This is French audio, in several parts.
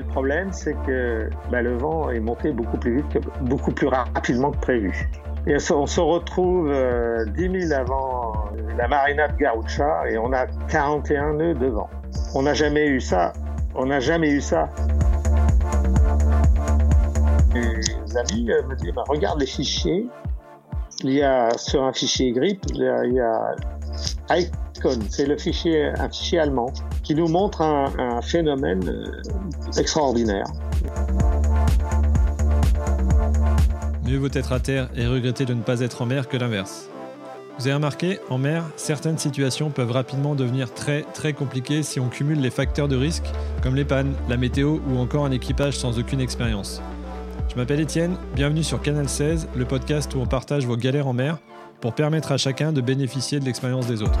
le problème, c'est que bah, le vent est monté beaucoup plus vite, beaucoup plus rapidement que prévu. On se retrouve euh, 10 000 avant la marina de Garoucha et on a 41 nœuds de vent. On n'a jamais eu ça. On n'a jamais eu ça. Les amis euh, me disent, bah, regarde les fichiers. Il y a sur un fichier GRIP, il y a C'est le fichier, un fichier allemand qui nous montre un, un phénomène euh, extraordinaire. Mieux vaut être à terre et regretter de ne pas être en mer que l'inverse. Vous avez remarqué, en mer, certaines situations peuvent rapidement devenir très très compliquées si on cumule les facteurs de risque comme les pannes, la météo ou encore un équipage sans aucune expérience. Je m'appelle Étienne, bienvenue sur Canal 16, le podcast où on partage vos galères en mer pour permettre à chacun de bénéficier de l'expérience des autres.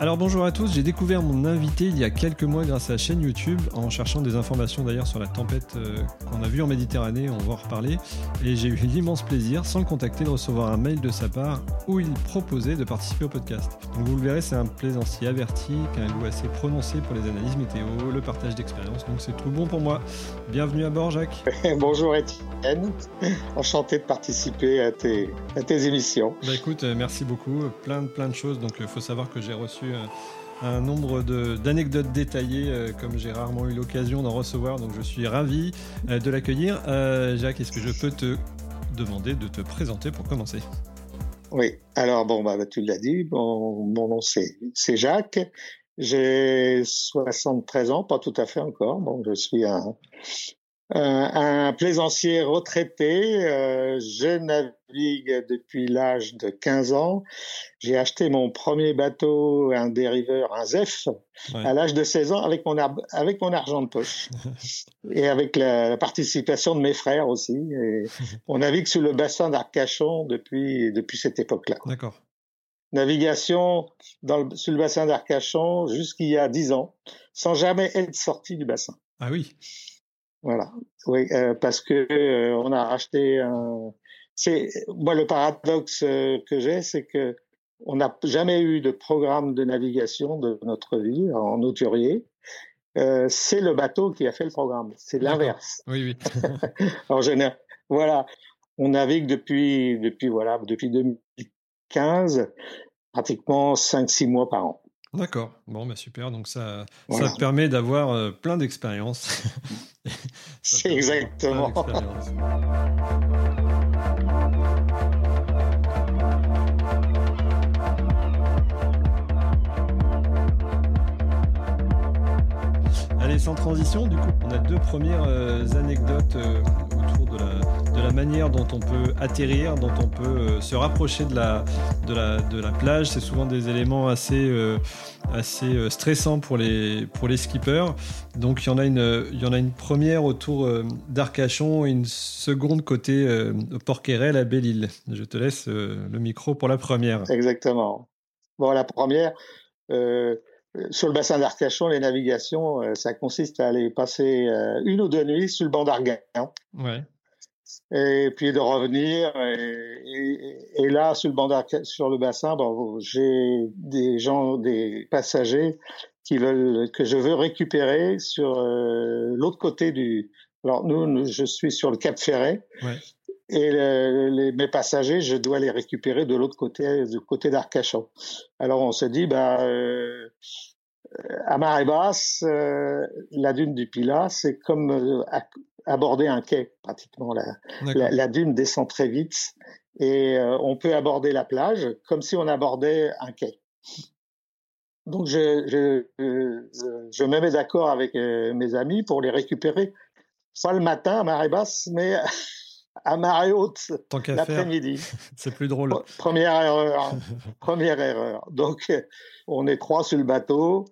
Alors bonjour à tous, j'ai découvert mon invité il y a quelques mois grâce à la chaîne YouTube en cherchant des informations d'ailleurs sur la tempête euh, qu'on a vue en Méditerranée, on va en reparler, et j'ai eu l'immense plaisir, sans le contacter, de recevoir un mail de sa part où il proposait de participer au podcast. Donc vous le verrez, c'est un plaisancier averti, qui a un goût assez prononcé pour les analyses météo, le partage d'expérience, donc c'est tout bon pour moi. Bienvenue à bord Jacques. Bonjour Étienne, enchanté de participer à tes, à tes émissions. Bah écoute, euh, merci beaucoup, plein de plein de choses, donc il faut savoir que j'ai reçu euh, un nombre d'anecdotes détaillées euh, comme j'ai rarement eu l'occasion d'en recevoir, donc je suis ravi euh, de l'accueillir. Jacques, est-ce que je peux te demander de te présenter pour commencer? Oui, alors bon, bah, tu l'as dit, mon, mon nom c'est Jacques, j'ai 73 ans, pas tout à fait encore, bon, je suis un, un, un plaisancier retraité, euh, je navigue depuis l'âge de 15 ans, j'ai acheté mon premier bateau, un dériveur, un ZEF, Ouais. à l'âge de 16 ans avec mon, ar- avec mon argent de poche et avec la, participation de mes frères aussi. Et on navigue sur le bassin d'Arcachon depuis, depuis cette époque-là. D'accord. Navigation dans le, sur le bassin d'Arcachon jusqu'il y a 10 ans, sans jamais être sorti du bassin. Ah oui, Voilà. Oui, euh, parce que euh, on a racheté un. C'est moi le paradoxe euh, que j'ai, c'est que on n'a jamais eu de programme de navigation de notre vie en auturier. Euh, c'est le bateau qui a fait le programme. C'est l'inverse. oui, oui. En général, voilà, on navigue depuis depuis voilà depuis 2015, pratiquement 5-6 mois par an. D'accord. Bon, bah super. Donc ça, Voilà. ça permet d'avoir euh, plein d'expériences. C'est exactement. Allez, sans transition, du coup, on a deux premières euh, anecdotes euh, autour de la, de la manière dont on peut atterrir, dont on peut euh, se rapprocher de la, de la, de la plage. C'est souvent des éléments assez, euh, assez euh, stressants pour les, pour les skippers. Donc, il y en a une, il y en a une première autour d'Arcachon et une seconde côté Porquerolles à Belle-Île. Je te laisse le micro pour la première. Exactement. Bon, la première, euh, sur le bassin d'Arcachon, les navigations, euh, ça consiste à aller passer euh, une ou deux nuits sur le banc d'Arguin, Ouais. Et puis de revenir. Et, et- et là, sur le banc d'Arca- sur le bassin, bon, j'ai des gens, des passagers qui veulent que je veux récupérer sur euh, l'autre côté du. Alors nous, nous, je suis sur le Cap Ferret. Ouais. Et le- les, mes passagers, je dois les récupérer de l'autre côté, du côté d'Arcachon. Alors on se dit, bah, euh, à marée basse, euh, la dune du Pilat, c'est comme euh, aborder un quai pratiquement. La, la, la dune descend très vite et euh, on peut aborder la plage comme si on abordait un quai. Donc je, je, je, je me mets d'accord avec euh, mes amis pour les récupérer, pas le matin à marée basse, mais à marée haute l'après-midi. C'est plus drôle. Première erreur. Première erreur. Donc, on est trois sur le bateau.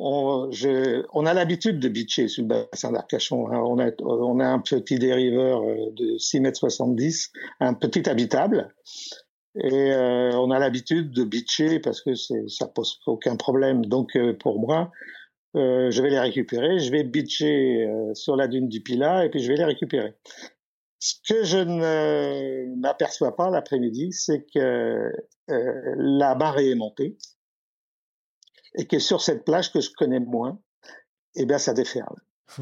On, je, on a l'habitude de bitcher sur le bassin d'Arcachon. Hein. On, a, on a un petit dériveur euh, de 6 mètres 70, un petit habitable. Et euh, on a l'habitude de bitcher parce que ça pose aucun problème. Donc, euh, pour moi, euh, je vais les récupérer, je vais bitcher euh, sur la dune du Pila et puis je vais les récupérer. Ce que je ne m'aperçois pas l'après-midi, c'est que euh, la marée est montée et que sur cette plage que je connais moins, eh bien ça déferle.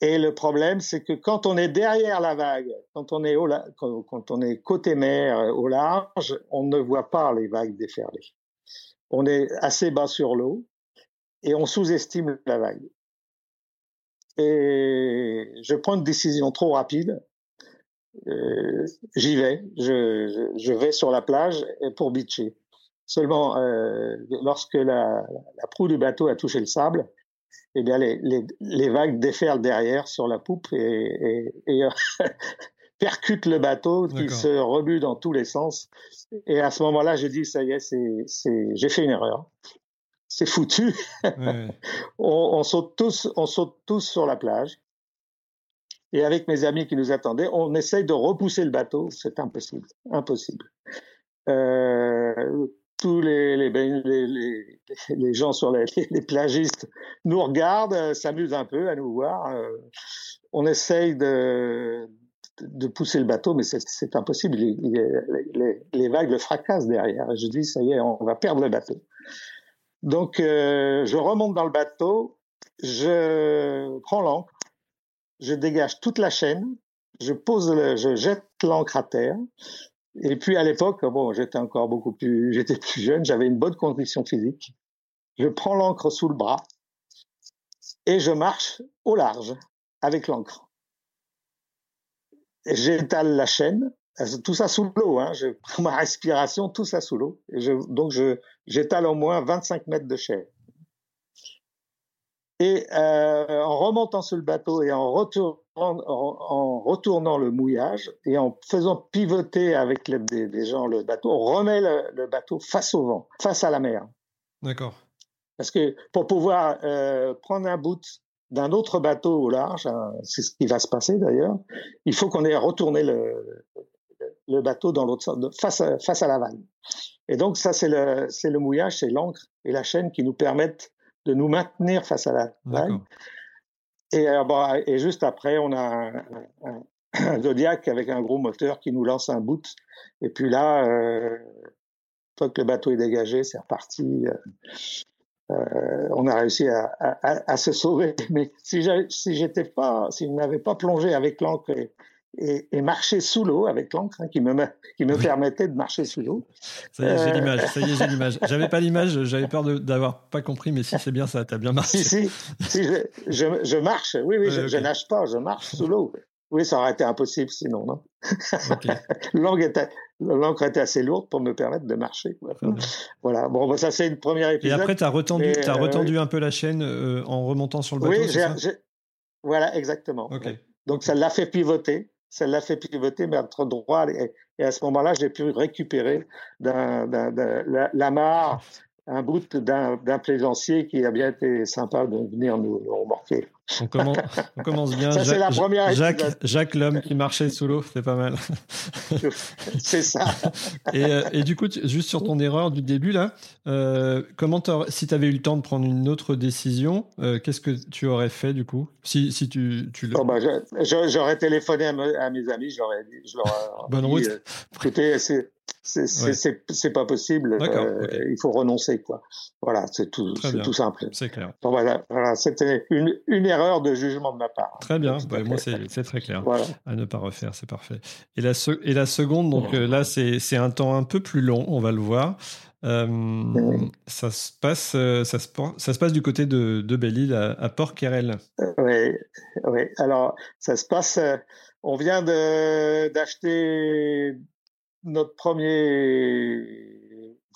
et le problème, c'est que quand on est derrière la vague, quand on est au quand on est côté mer au large, on ne voit pas les vagues déferler. On est assez bas sur l'eau et on sous-estime la vague. Et je prends une décision trop rapide. Euh, J'y vais, je, je, vais sur la plage pour bitcher. Seulement, euh, lorsque la, la, proue du bateau a touché le sable, eh bien les, les, les vagues déferlent derrière sur la poupe et, et, et percutent le bateau qui se remue dans tous les sens. Et à ce moment-là, je dis ça y est, c'est, j'ai fait une erreur c'est foutu. on, saute tous, on saute tous sur la plage. Et avec mes amis qui nous attendaient, on essaye de repousser le bateau. C'est impossible, impossible. Euh, tous les, les, les, les, gens sur les, les, plagistes nous regardent, euh, s'amusent un peu à nous voir. Euh, on essaye de, de pousser le bateau, mais c'est impossible. Les, vagues le fracassent derrière. Je dis, ça y est, on va perdre le bateau. Donc, euh, je remonte dans le bateau, je prends l'ancre, je dégage toute la chaîne, je pose, le, je jette l'ancre à terre. Et puis à l'époque, bon, j'étais encore beaucoup plus, j'étais plus jeune, j'avais une bonne condition physique. Je prends l'ancre sous le bras et je marche au large avec l'ancre. J'étale la chaîne tout ça sous l'eau, hein. je prends ma respiration, tout ça sous l'eau. Donc j'étale au moins 25 mètres de chair. Et euh, en remontant sur le bateau et en retournant, en, retournant le mouillage et en faisant pivoter avec l'aide des, gens le bateau, on remet le, bateau face au vent, face à la mer. D'accord. Parce que pour pouvoir euh, prendre un bout d'un autre bateau au large, hein, c'est ce qui va se passer d'ailleurs, il faut qu'on ait retourné le, le bateau dans l'autre sens, face à, face à la vague. Et donc ça, c'est le, c'est le mouillage, c'est l'encre et la chaîne qui nous permettent de nous maintenir face à la vague. Et, bon, et juste après, on a un, un, Zodiac avec un gros moteur qui nous lance un bout. Et puis là, euh, fois que le bateau est dégagé, c'est reparti. Euh, euh on a réussi à, à, à, se sauver. Mais si j'étais pas, si je n'avais pas plongé avec l'encre et, et marcher sous l'eau avec l'encre hein, qui me qui me permettait de marcher sous l'eau. Ça y est, j'ai euh, l'image. Ça y est, j'ai l'image. J'avais pas l'image, j'avais peur d'avoir pas compris, mais si c'est bien ça, t'as bien marché. Si, si, je, je, je, marche. Oui, oui, je, je, nage pas, je marche sous l'eau. Oui, ça aurait été impossible sinon, non? Okay. L'encre était, était, assez lourde pour me permettre de marcher. Voilà. Bon, bah, ça c'est une première épisode. Et après, t'as retendu, as retendu euh, un peu la chaîne euh, en remontant sur le bateau. Oui, voilà, exactement. Okay. Donc ça l'a fait pivoter l'a fait pivoter entre droit et, à ce moment-là, j'ai pu récupérer d'un, la, la mare un bout d'un, plaisancier qui a bien été sympa de venir nous remorquer. On commence, on commence bien. Ça, c'est la première Jacques, Jacques l'homme qui marchait sous l'eau, c'est pas mal. c'est ça. Et, euh, et, du coup, juste sur ton erreur du début, là, euh, comment si tu avais eu le temps de prendre une autre décision, euh, qu'est-ce que tu aurais fait du coup? Si, si tu, tu oh, bah, J'aurais téléphoné à, mes amis, j'aurais dit. Bonne route. Euh, écoutez, c'est c'est pas possible. Euh, il faut renoncer, quoi. Voilà, c'est tout, tout simple. C'est clair. voilà, voilà c'était une, une, erreur de jugement de ma part. Très bien. Bah, moi, c'est très clair. Voilà. À ne pas refaire, c'est parfait. Et la, et la seconde, donc euh, là, c'est un temps un peu plus long, on va le voir. Euh, ça se passe, ça se, ça se passe du côté de, de Belle-Île à, Port-Querel. oui, oui. Alors, ça se passe. On vient d'acheter notre premier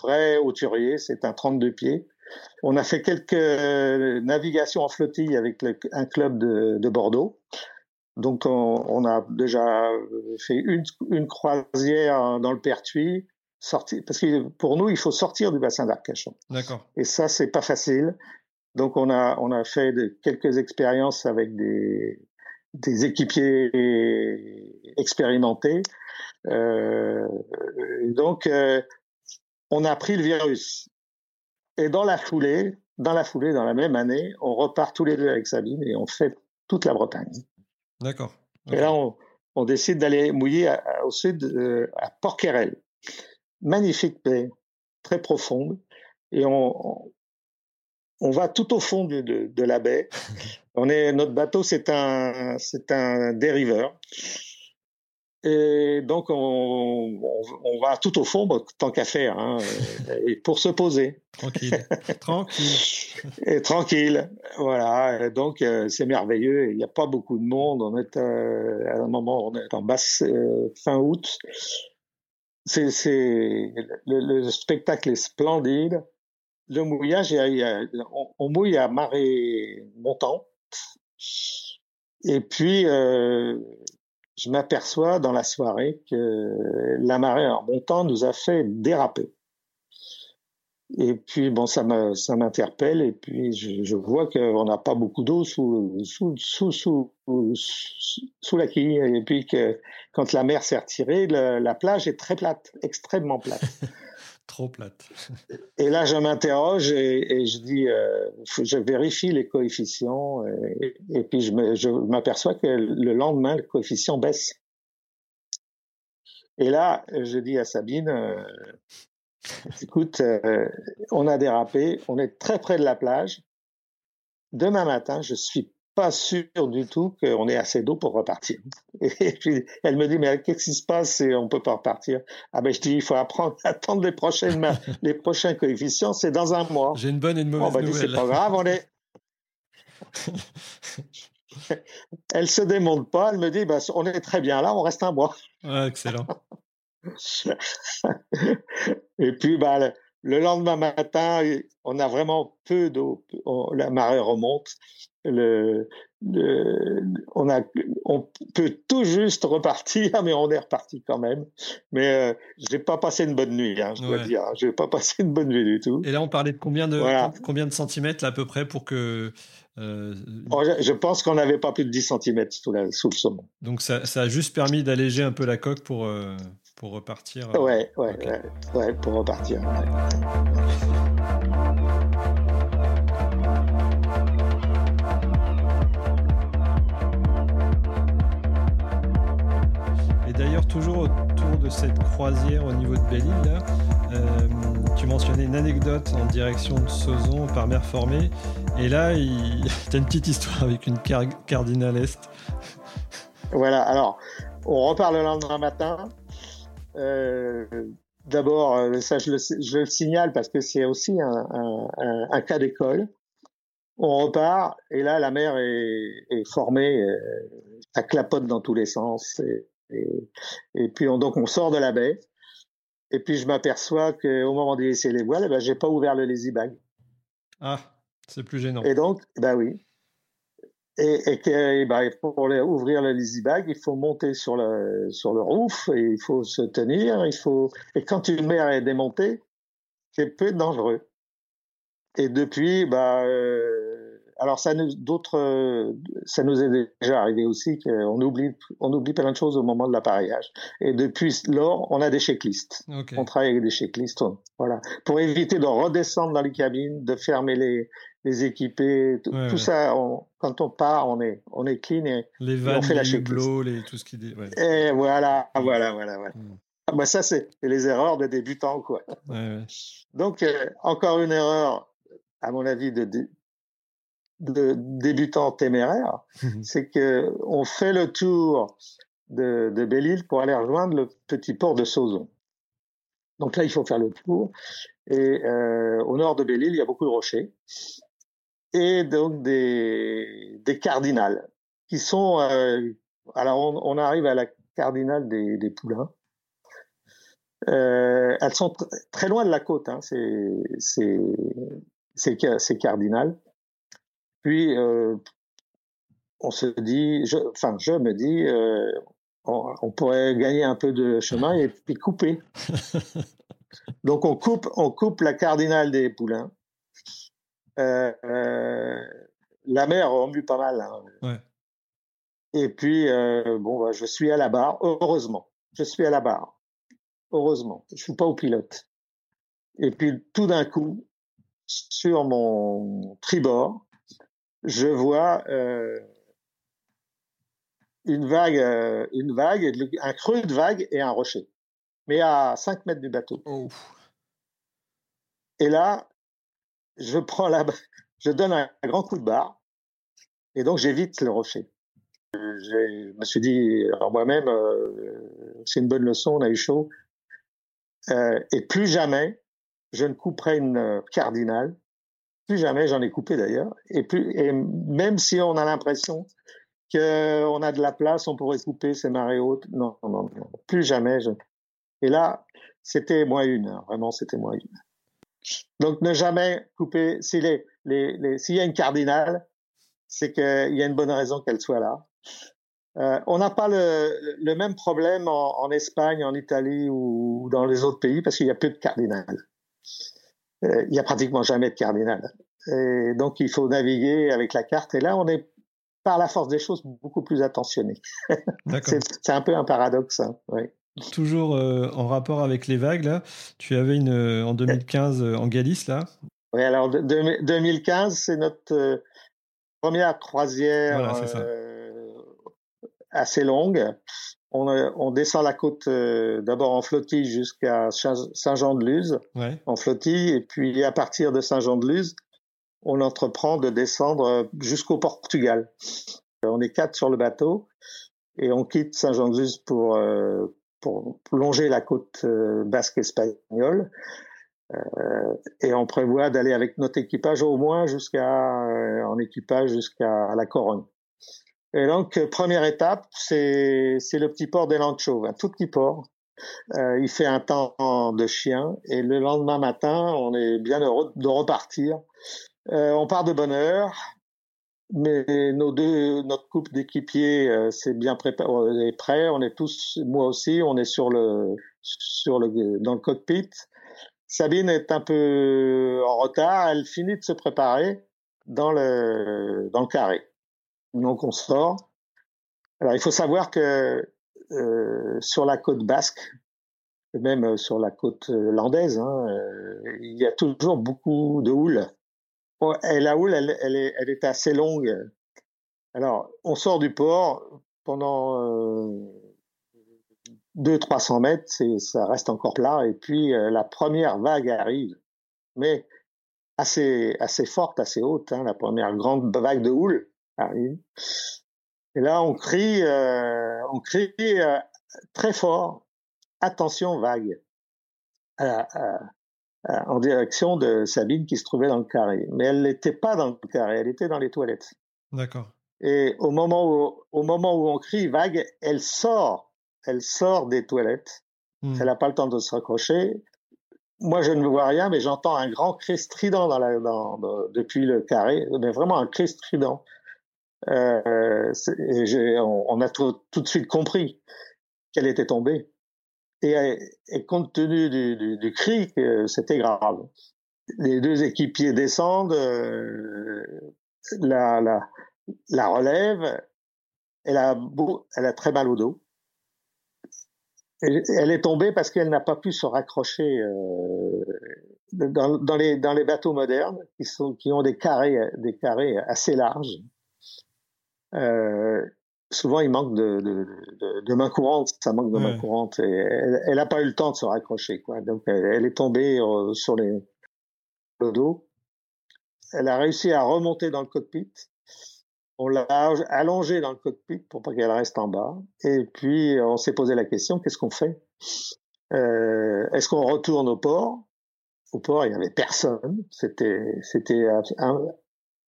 vrai hauturier, c'est un 32 pieds. On a fait quelques navigations en flottille avec un club de, Bordeaux. Donc on, a déjà fait une, une, croisière dans le Pertuis, sorti, parce que pour nous il faut sortir du bassin d'Arcachon. D'accord. Et ça c'est pas facile. Donc on a on a fait de, quelques expériences avec des des équipiers expérimentés. Euh, donc euh, on a pris le virus. Et dans la foulée, dans la foulée, dans la même année, on repart tous les deux avec Sabine et on fait toute la Bretagne. D'accord. Et là, on, décide d'aller mouiller au sud, euh, à Porquerel. Magnifique baie, très profonde. Et on, on, va tout au fond de, de, la baie. on est, notre bateau, c'est un, c'est un dériveur. Et donc, on, on, va tout au fond, tant qu'à faire, hein, et pour se poser. Tranquille. tranquille. Et tranquille. Voilà. Et donc, euh, c'est merveilleux. Il n'y a pas beaucoup de monde. On est euh, à un moment, on est en basse euh, fin août. C'est, c'est le, le, spectacle est splendide. Le mouillage, on, on mouille à marée montante. Et puis, euh, je m'aperçois dans la soirée que la marée en montant nous a fait déraper. Et puis bon, ça m'interpelle et puis je, je vois qu'on n'a pas beaucoup d'eau sous sous, sous sous, sous la quille et puis que quand la mer s'est retirée, la plage est très plate, extrêmement plate. Trop plate. et là, je m'interroge et, je dis, euh, je vérifie les coefficients et, puis je m'aperçois que le lendemain, le coefficient baisse. Et là, je dis à Sabine, euh, écoute, euh, on a dérapé, on est très près de la plage. Demain matin, je suis pas sûr du tout qu'on ait assez d'eau pour repartir. Et puis elle me dit mais qu'est-ce qui se passe et on peut pas repartir? Ah ben je dis il faut apprendre à attendre les prochaines les prochains coefficients, c'est dans un mois. J'ai une bonne et une mauvaise on nouvelle. C'est pas grave, on est. elle se démonte pas, elle me dit bah, on est très bien là, on reste un mois. excellent. et puis bah le lendemain matin, on a vraiment peu d'eau. La marée remonte le, on a, on peut tout juste repartir, mais on est reparti quand même. Mais euh, j'ai pas passé une bonne nuit, hein, je dois dire. J'ai pas passé une bonne nuit du tout. Et là, on parlait de combien de combien de centimètres là, à peu près pour que. Euh, oh, je, pense qu'on n'avait pas plus de 10 centimètres sous, la, sous le saumon. Donc ça, ça, a juste permis d'alléger un peu la coque pour euh, pour repartir. Ouais, ouais, ouais, ouais, pour repartir. d'ailleurs, toujours autour de cette croisière au niveau de Belle-Île, euh, tu mentionnais une anecdote en direction de Sauzon par mer formée. Et là, tu as une petite histoire avec une cardinale Est. Voilà, alors, on repart le lendemain matin. Euh, d'abord, euh, ça je le, signale parce que c'est aussi un, cas d'école. On repart et là la mer est, formée, ça clapote dans tous les sens. Puis on, donc on sort de la baie. Et puis je m'aperçois qu'au moment de laisser les voiles, eh ben, j'ai pas ouvert le lazy bag. Ah, c'est plus gênant. Et donc, bah oui. Et, et que, bah, pour ouvrir le lazy bag, il faut monter sur le sur le roof et il faut se tenir. Il faut et quand une mer est démontée, c'est peu dangereux. Et depuis, bah euh, alors ça nous d'autres ça nous est déjà arrivé aussi qu'on oublie on oublie plein de choses au moment de l'appareillage. Et depuis lors on a des checklists. On travaille avec des checklists voilà. Pour éviter de redescendre dans les cabines de fermer les les équipés tout, ça quand on part on est on est clean et, les vannes, on fait la checklist. les, tout ce qui ouais. et voilà voilà voilà voilà. Hmm. ah, bah ça c'est les erreurs des débutants quoi. Donc euh, encore une erreur à mon avis de, de débutants téméraires, mhm. c'est que on fait le tour de, de Belle-Île pour aller rejoindre le petit port de Sauzon. Donc là, il faut faire le tour. Et euh, au nord de Belle-Île, il y a beaucoup de rochers et donc des, des cardinales qui sont. Euh, alors, on, on, arrive à la cardinale des, des Poulains. Euh, elles sont très loin de la côte, hein, c'est c'est cardinales. Puis, euh, on se dit, je, enfin, je me dis, euh, on, pourrait gagner un peu de chemin et puis couper. Donc on coupe, on coupe la cardinale des poulains. Euh, la mer remue pas mal. Hein. Et puis bon, bah, je suis à la barre. Heureusement, je suis à la barre. Heureusement, je suis pas au pilote. Et puis tout d'un coup, sur mon tribord, je vois euh, une vague, euh, une vague, un creux de vague et un rocher, mais à 5 mètres du bateau. Et là, je prends la, je donne un, grand coup de barre, et donc j'évite le rocher. Je me suis dit, alors moi-même, euh, c'est une bonne leçon, on a eu chaud. et plus jamais, je ne couperai une cardinale plus jamais, j'en ai coupé d'ailleurs. Et, même si on a l'impression qu'on a de la place, on pourrait couper ces marées hautes. Non, non, non, plus jamais. Et là, c'était moins une, vraiment, c'était moins une. Donc, ne jamais couper. S'il les, les, s'il y a une cardinale, c'est qu'il y a une bonne raison qu'elle soit là. Euh, on n'a pas le, même problème en, en, Espagne, en Italie ou dans les autres pays parce qu'il y a peu de cardinales. Euh, il y a pratiquement jamais de cardinal. Et donc il faut naviguer avec la carte. Et là, on est par la force des choses beaucoup plus attentionné. c'est un peu un paradoxe. Hein, Toujours euh, en rapport avec les vagues, là, tu avais une euh, en 2015 en Galice, là. Oui, alors 2015, c'est notre première croisière assez longue on, descend la côte euh, d'abord en flottille jusqu'à Saint-Jean-de-Luz, en flottille, et puis à partir de Saint-Jean-de-Luz, on entreprend de descendre euh, jusqu'au Portugal. On est quatre sur le bateau et on quitte Saint-Jean-de-Luz pour, euh, pour longer la côte basque espagnole. et on prévoit d'aller avec notre équipage au moins jusqu'à en équipage jusqu'à la Corogne. Et donc, euh, première étape, c'est le petit port des Landes Chauves, un tout petit port. Euh, il fait un temps de chien et le lendemain matin, on est bien heureux de repartir. Euh, on part de bonne heure, mais nos deux, notre couple d'équipiers, euh, c'est bien préparé, on est prêt. On est tous, moi aussi, on est sur le, sur le, dans le cockpit. Sabine est un peu en retard. Elle finit de se préparer dans le, dans le carré donc on sort. Alors il faut savoir que euh, sur la côte basque, même euh, sur la côte euh, landaise, hein, euh, il y a toujours beaucoup de houle. Et la houle, elle, est, elle est assez longue. Alors on sort du port pendant euh, 200-300 mètres, ça reste encore plat, et puis la première vague arrive, mais assez, assez forte, assez haute, hein, la première grande vague de houle. Et là, on crie, euh, on crie euh, très fort, attention vague, en direction de Sabine qui se trouvait dans le carré. Mais elle n'était pas dans le carré, elle était dans les toilettes. D'accord. Et au moment où, au moment où on crie vague, elle sort, elle sort des toilettes. Hmm. Elle n'a pas le temps de se raccrocher. Moi, je ne vois rien, mais j'entends un grand cri strident dans la, dans, depuis le carré, mais vraiment un cri strident. Euh, on, on, a tout, de suite compris qu'elle était tombée. Et, compte tenu du, cri, c'était grave. Les deux équipiers descendent, euh, la, la, relève, elle a, très mal au dos. Elle, est tombée parce qu'elle n'a pas pu se raccrocher euh, dans, les, bateaux modernes qui, ont des carrés assez larges. Euh, souvent il manque de, de, de, de main courante, ça manque de main courante et elle n'a pas eu le temps de se raccrocher quoi. Donc elle, est tombée euh, sur les le dos. Elle a réussi à remonter dans le cockpit. On l'a allongée dans le cockpit pour pas qu'elle reste en bas. Et puis on s'est posé la question qu'est-ce qu'on fait? Euh, Est-ce qu'on retourne au port? Au port il y avait personne. C'était c'était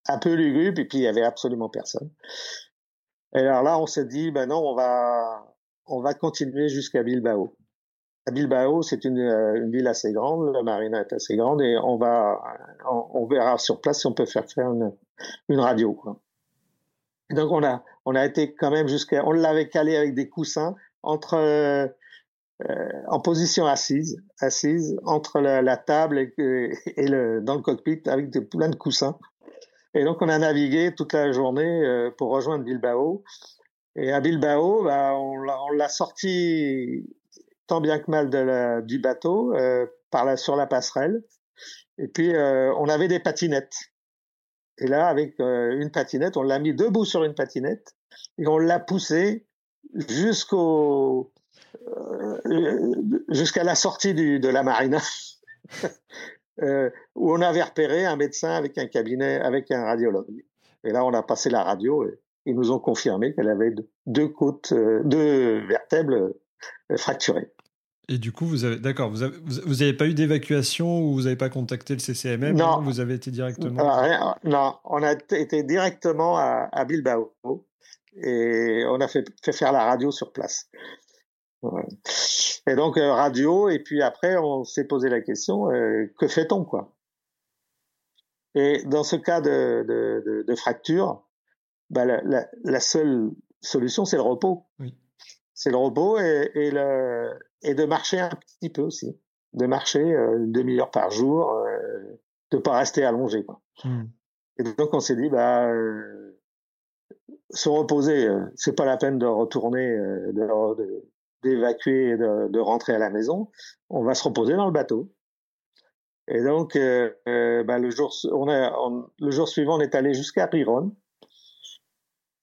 un, peu lugubre et puis il y avait absolument personne. Et alors là, on s'est dit, ben non, on va, on va continuer jusqu'à Bilbao. À Bilbao, c'est une, euh, une, ville assez grande, la marina est assez grande et on va, on, verra sur place si on peut faire faire une, une radio. Quoi. donc on a, on a été quand même jusqu'à, on l'avait calé avec des coussins entre, euh, en position assise, assise entre la, table et, le, dans le cockpit avec plein de coussins. Et donc on a navigué toute la journée pour rejoindre Bilbao. Et à Bilbao, bah, on l'a sorti tant bien que mal de la, du bateau euh, par la, sur la passerelle. Et puis euh, on avait des patinettes. Et là, avec euh, une patinette, on l'a mis debout sur une patinette et on l'a poussé jusqu'au jusqu'à la sortie du, de la marina. où on avait repéré un médecin avec un cabinet, avec un radiologue. Et là, on a passé la radio et ils nous ont confirmé qu'elle avait deux côtes, deux vertèbres fracturées. Et du coup, vous avez, d'accord, vous n'avez vous avez pas eu d'évacuation ou vous n'avez pas contacté le CCMM Non. Vous avez été directement Non, on a été directement à, Bilbao et on a fait, fait, faire la radio sur place. Et donc, euh, radio, et puis après, on s'est posé la question, euh, que fait-on, quoi? Et dans ce cas de, de, de, fracture, bah, la, la, la, seule solution, c'est le repos. Oui c'est le repos et, et, le, et de marcher un petit peu aussi, de marcher euh, une demi-heure par jour, euh, de pas rester allongé. Quoi. Hmm. Et donc on s'est dit bah euh, se reposer, euh, c'est pas la peine de retourner, euh, d'évacuer, et de, de, rentrer à la maison. On va se reposer dans le bateau. Et donc bah, le jour, on a, le jour suivant, on est allé jusqu'à Riron.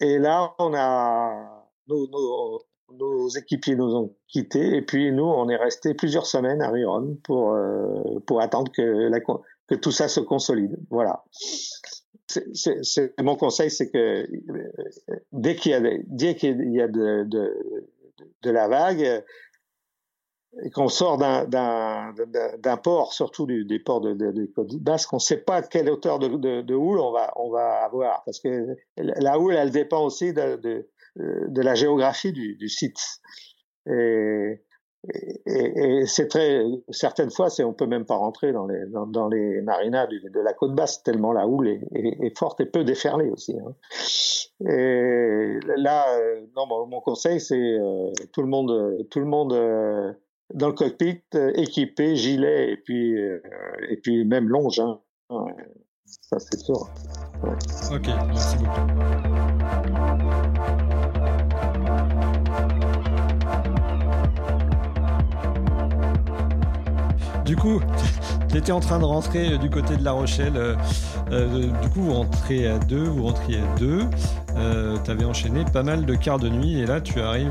Et là, on a nos, nos, nos équipiers nous ont quittés et puis nous, on est resté plusieurs semaines à Riron pour euh, pour attendre que la, que tout ça se consolide. Voilà. C'est mon conseil, c'est que dès qu'il y a dès qu'il y a de, de, de la vague et qu'on sort d'un port, surtout du, des ports de, de, de Basque, on ne sait pas quelle hauteur de, de, houle on va on va avoir parce que la houle, elle dépend aussi de, de euh, la géographie du, site. Et, c'est très certaines fois, c'est on peut même pas rentrer dans les marinas de la côte basse tellement la houle est, forte et peu déferlée aussi. Hein. Et là, euh, non, mon, conseil c'est euh, tout le monde, tout le monde dans le cockpit équipé, gilet et puis et puis même longe. Hein. Ça c'est sûr. Ok, merci beaucoup. Du coup, tu étais en train de rentrer euh, du côté de La Rochelle. Euh, euh, du coup, vous rentrez à deux, vous rentriez à deux. tu avais enchaîné pas mal de quarts de nuit et là, tu arrives,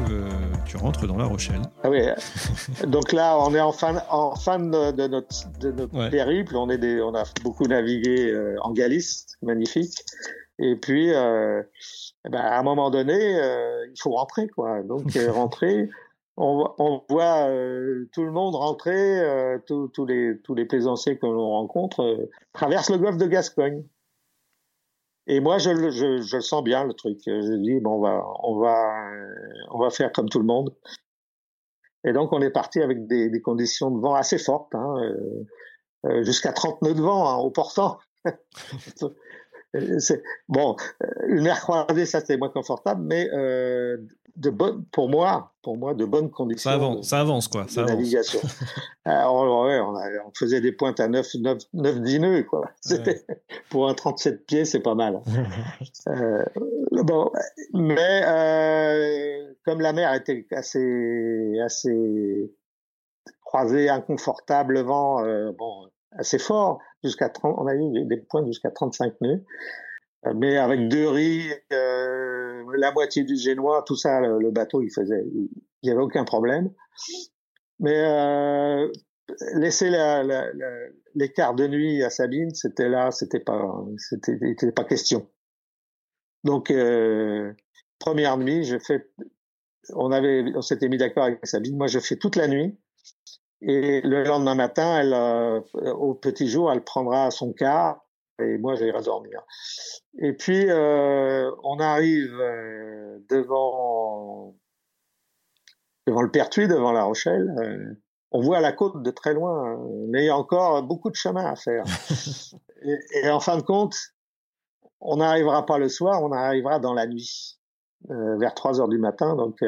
tu rentres dans La Rochelle. Ah oui. Donc là, on est en fin, en fin de, notre, périple. On, est des, on a beaucoup navigué en Galice, magnifique. Et puis, euh, ben, à un moment donné, il faut rentrer, quoi. Donc, rentrer on, voit euh, tout le monde rentrer, euh, tous les tous les plaisanciers que l'on rencontre euh, traversent le golfe de Gascogne. Et moi, je, je, je, sens bien le truc. Je dis bon, on va on va on va faire comme tout le monde. Et donc, on est parti avec des, des conditions de vent assez fortes, hein, jusqu'à 30 nœuds de vent hein, au portant. bon, une mer croisée, ça c'est moins confortable, mais euh, de bonnes, pour moi, pour moi, de bonnes conditions. Ça avance, ça avance quoi. Ça de navigation. Alors, ouais, on, on, faisait des pointes à 9, 9, 9 10 nœuds, quoi. Ouais. Pour un 37 pieds, c'est pas mal. euh, bon, mais euh, comme la mer était assez, assez croisée, inconfortable, le vent, euh, bon, assez fort, jusqu'à 30, on a eu des points jusqu'à 35 nœuds. Euh, mais avec deux riz, euh, la moitié du génois, tout ça, le, bateau, il faisait, il n'y avait aucun problème. Mais euh, laisser la, la, l'écart de nuit à Sabine, c'était là, c'était pas, c'était pas question. Donc euh, première nuit, je fais, on avait, on s'était mis d'accord avec Sabine. Moi, je fais toute la nuit. Et le lendemain matin, elle, euh, au petit jour, elle prendra son quart et moi j'irai dormir. Et puis euh, on arrive euh, devant devant le Pertuis, devant La Rochelle. Euh, on voit la côte de très loin, hein, mais il y a encore beaucoup de chemin à faire. et, et, en fin de compte, on n'arrivera pas le soir, on arrivera dans la nuit, euh, vers 3 heures du matin. Donc,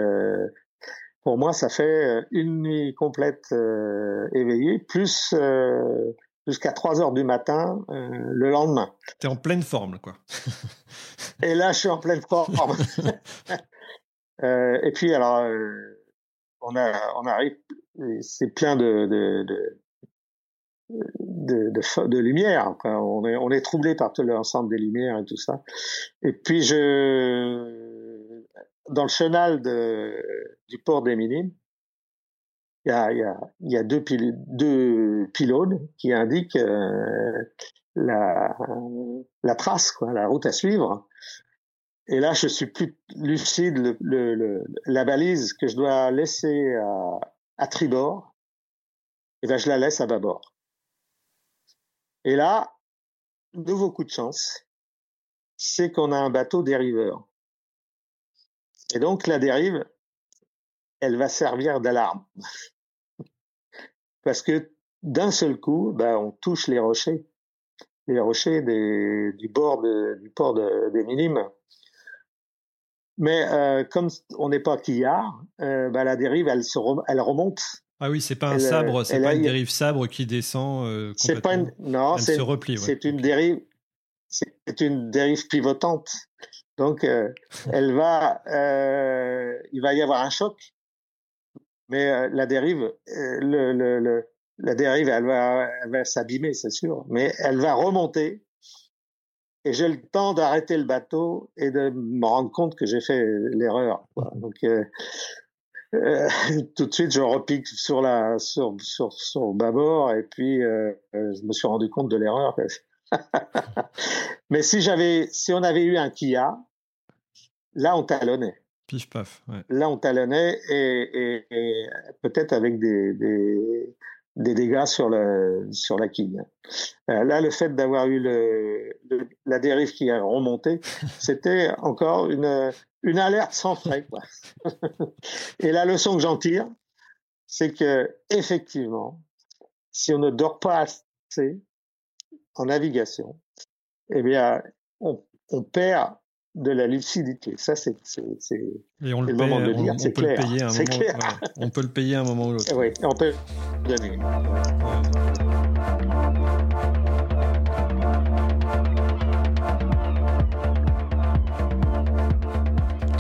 pour moi, ça fait une nuit complète éveillée, plus jusqu'à 3 heures du matin le lendemain. T'es en pleine forme, quoi. et là, je suis en pleine forme. et puis, alors, on, a, on arrive, c'est plein de, de, de de, de, de, lumière. On est, on est troublé par tout l'ensemble des lumières et tout ça. Et puis je, dans le chenal de, du port des Minimes, il y a, y, a, y a deux, pil deux pylônes qui indiquent euh, la, la trace, quoi, la route à suivre. Et là, je suis plus lucide. Le, le, la balise que je dois laisser à, à tribord, et ben je la laisse à bâbord. Et là, nouveau coup de chance, c'est qu'on a un bateau dériveur. Et donc la dérive, elle va servir d'alarme. Parce que d'un seul coup, ben, on touche les rochers, les rochers des, du bord du port des Minimes. Mais euh, comme on n'est pas quillard, euh, ben, la dérive, elle, se elle remonte ah oui, c'est pas un sabre, c'est pas une dérive sabre qui descend. Euh, c'est pas une, non, c'est se replie. C'est une dérive, c'est une dérive pivotante. Donc, euh, elle va, euh, il va y avoir un choc, mais euh, la dérive, le, la dérive, elle va, s'abîmer, c'est sûr, mais elle va remonter. Et j'ai le temps d'arrêter le bateau et de me rendre compte que j'ai fait l'erreur. Donc, euh, tout de suite, je repique sur la sur sur bâbord et puis euh, euh, je me suis rendu compte de l'erreur. Mais si si on avait eu un Kia, là on talonnait. Pif paf. Ouais. Là on talonnait et, et, et peut-être avec des, des des dégâts sur le sur la quille. Euh, là, le fait d'avoir eu le, la dérive qui a remonté, c'était encore une une alerte sans frais. Quoi. Et la leçon que j'en tire, c'est que effectivement, si on ne dort pas assez en navigation, eh bien, on, on perd de la lucidité. Ça, c'est le, le moment de dire. C'est clair. Le payer on peut le payer à un moment ou l'autre. Oui, on peut donner.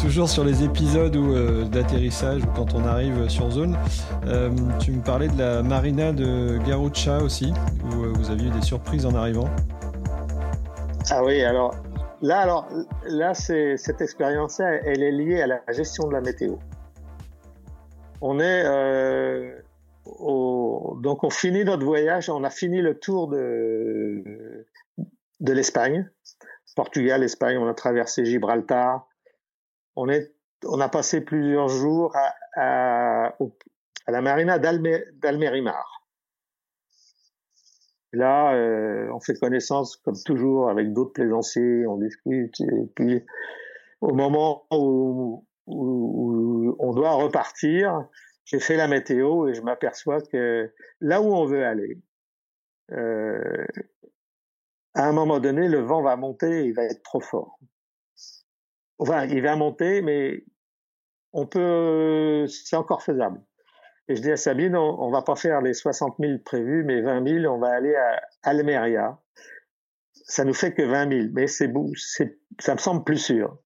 toujours sur les épisodes euh, d'atterrissage ou quand on arrive sur zone, euh, tu me parlais de la marina de Garucha aussi, où euh, vous aviez eu des surprises en arrivant. Ah oui, alors là, alors là, c'est cette expérience-là, elle est liée à la gestion de la météo. On est au, donc on finit notre voyage, on a fini le tour de de l'Espagne, Portugal, Espagne, on a traversé Gibraltar, on, est, on a passé plusieurs jours à, à, à la marina d'Almerimar. Là, euh, on fait connaissance, comme toujours, avec d'autres plaisanciers, on discute, et puis au moment où, on doit repartir, j'ai fait la météo et je m'aperçois que là où on veut aller, euh, à un moment donné, le vent va monter et il va être trop fort. Enfin, il va monter, mais on peut, c'est encore faisable. Et je dis à Sabine, on, va pas faire les 60 000 prévus, mais 20 000, on va aller à Almeria. Ça nous fait que 20 000, mais c'est beau, ça me semble plus sûr.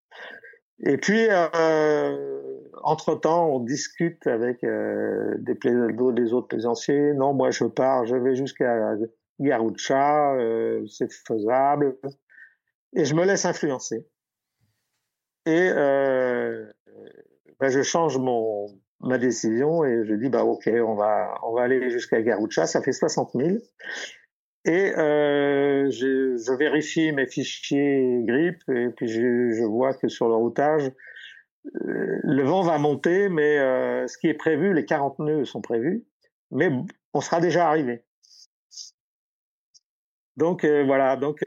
Et puis, euh, entre temps, on discute avec euh, des, des autres plaisanciers. Non, moi je pars, je vais jusqu'à Garucha, euh, c'est faisable. Et je me laisse influencer. Et euh, ben je change mon ma décision et je dis bah ok on va on va aller jusqu'à Garucha, ça fait 60 000. Et euh, je, vérifie mes fichiers grippe et puis je, vois que sur le routage, euh, le vent va monter, mais euh, ce qui est prévu, les 40 nœuds sont prévus, mais on sera déjà arrivé. Donc voilà, donc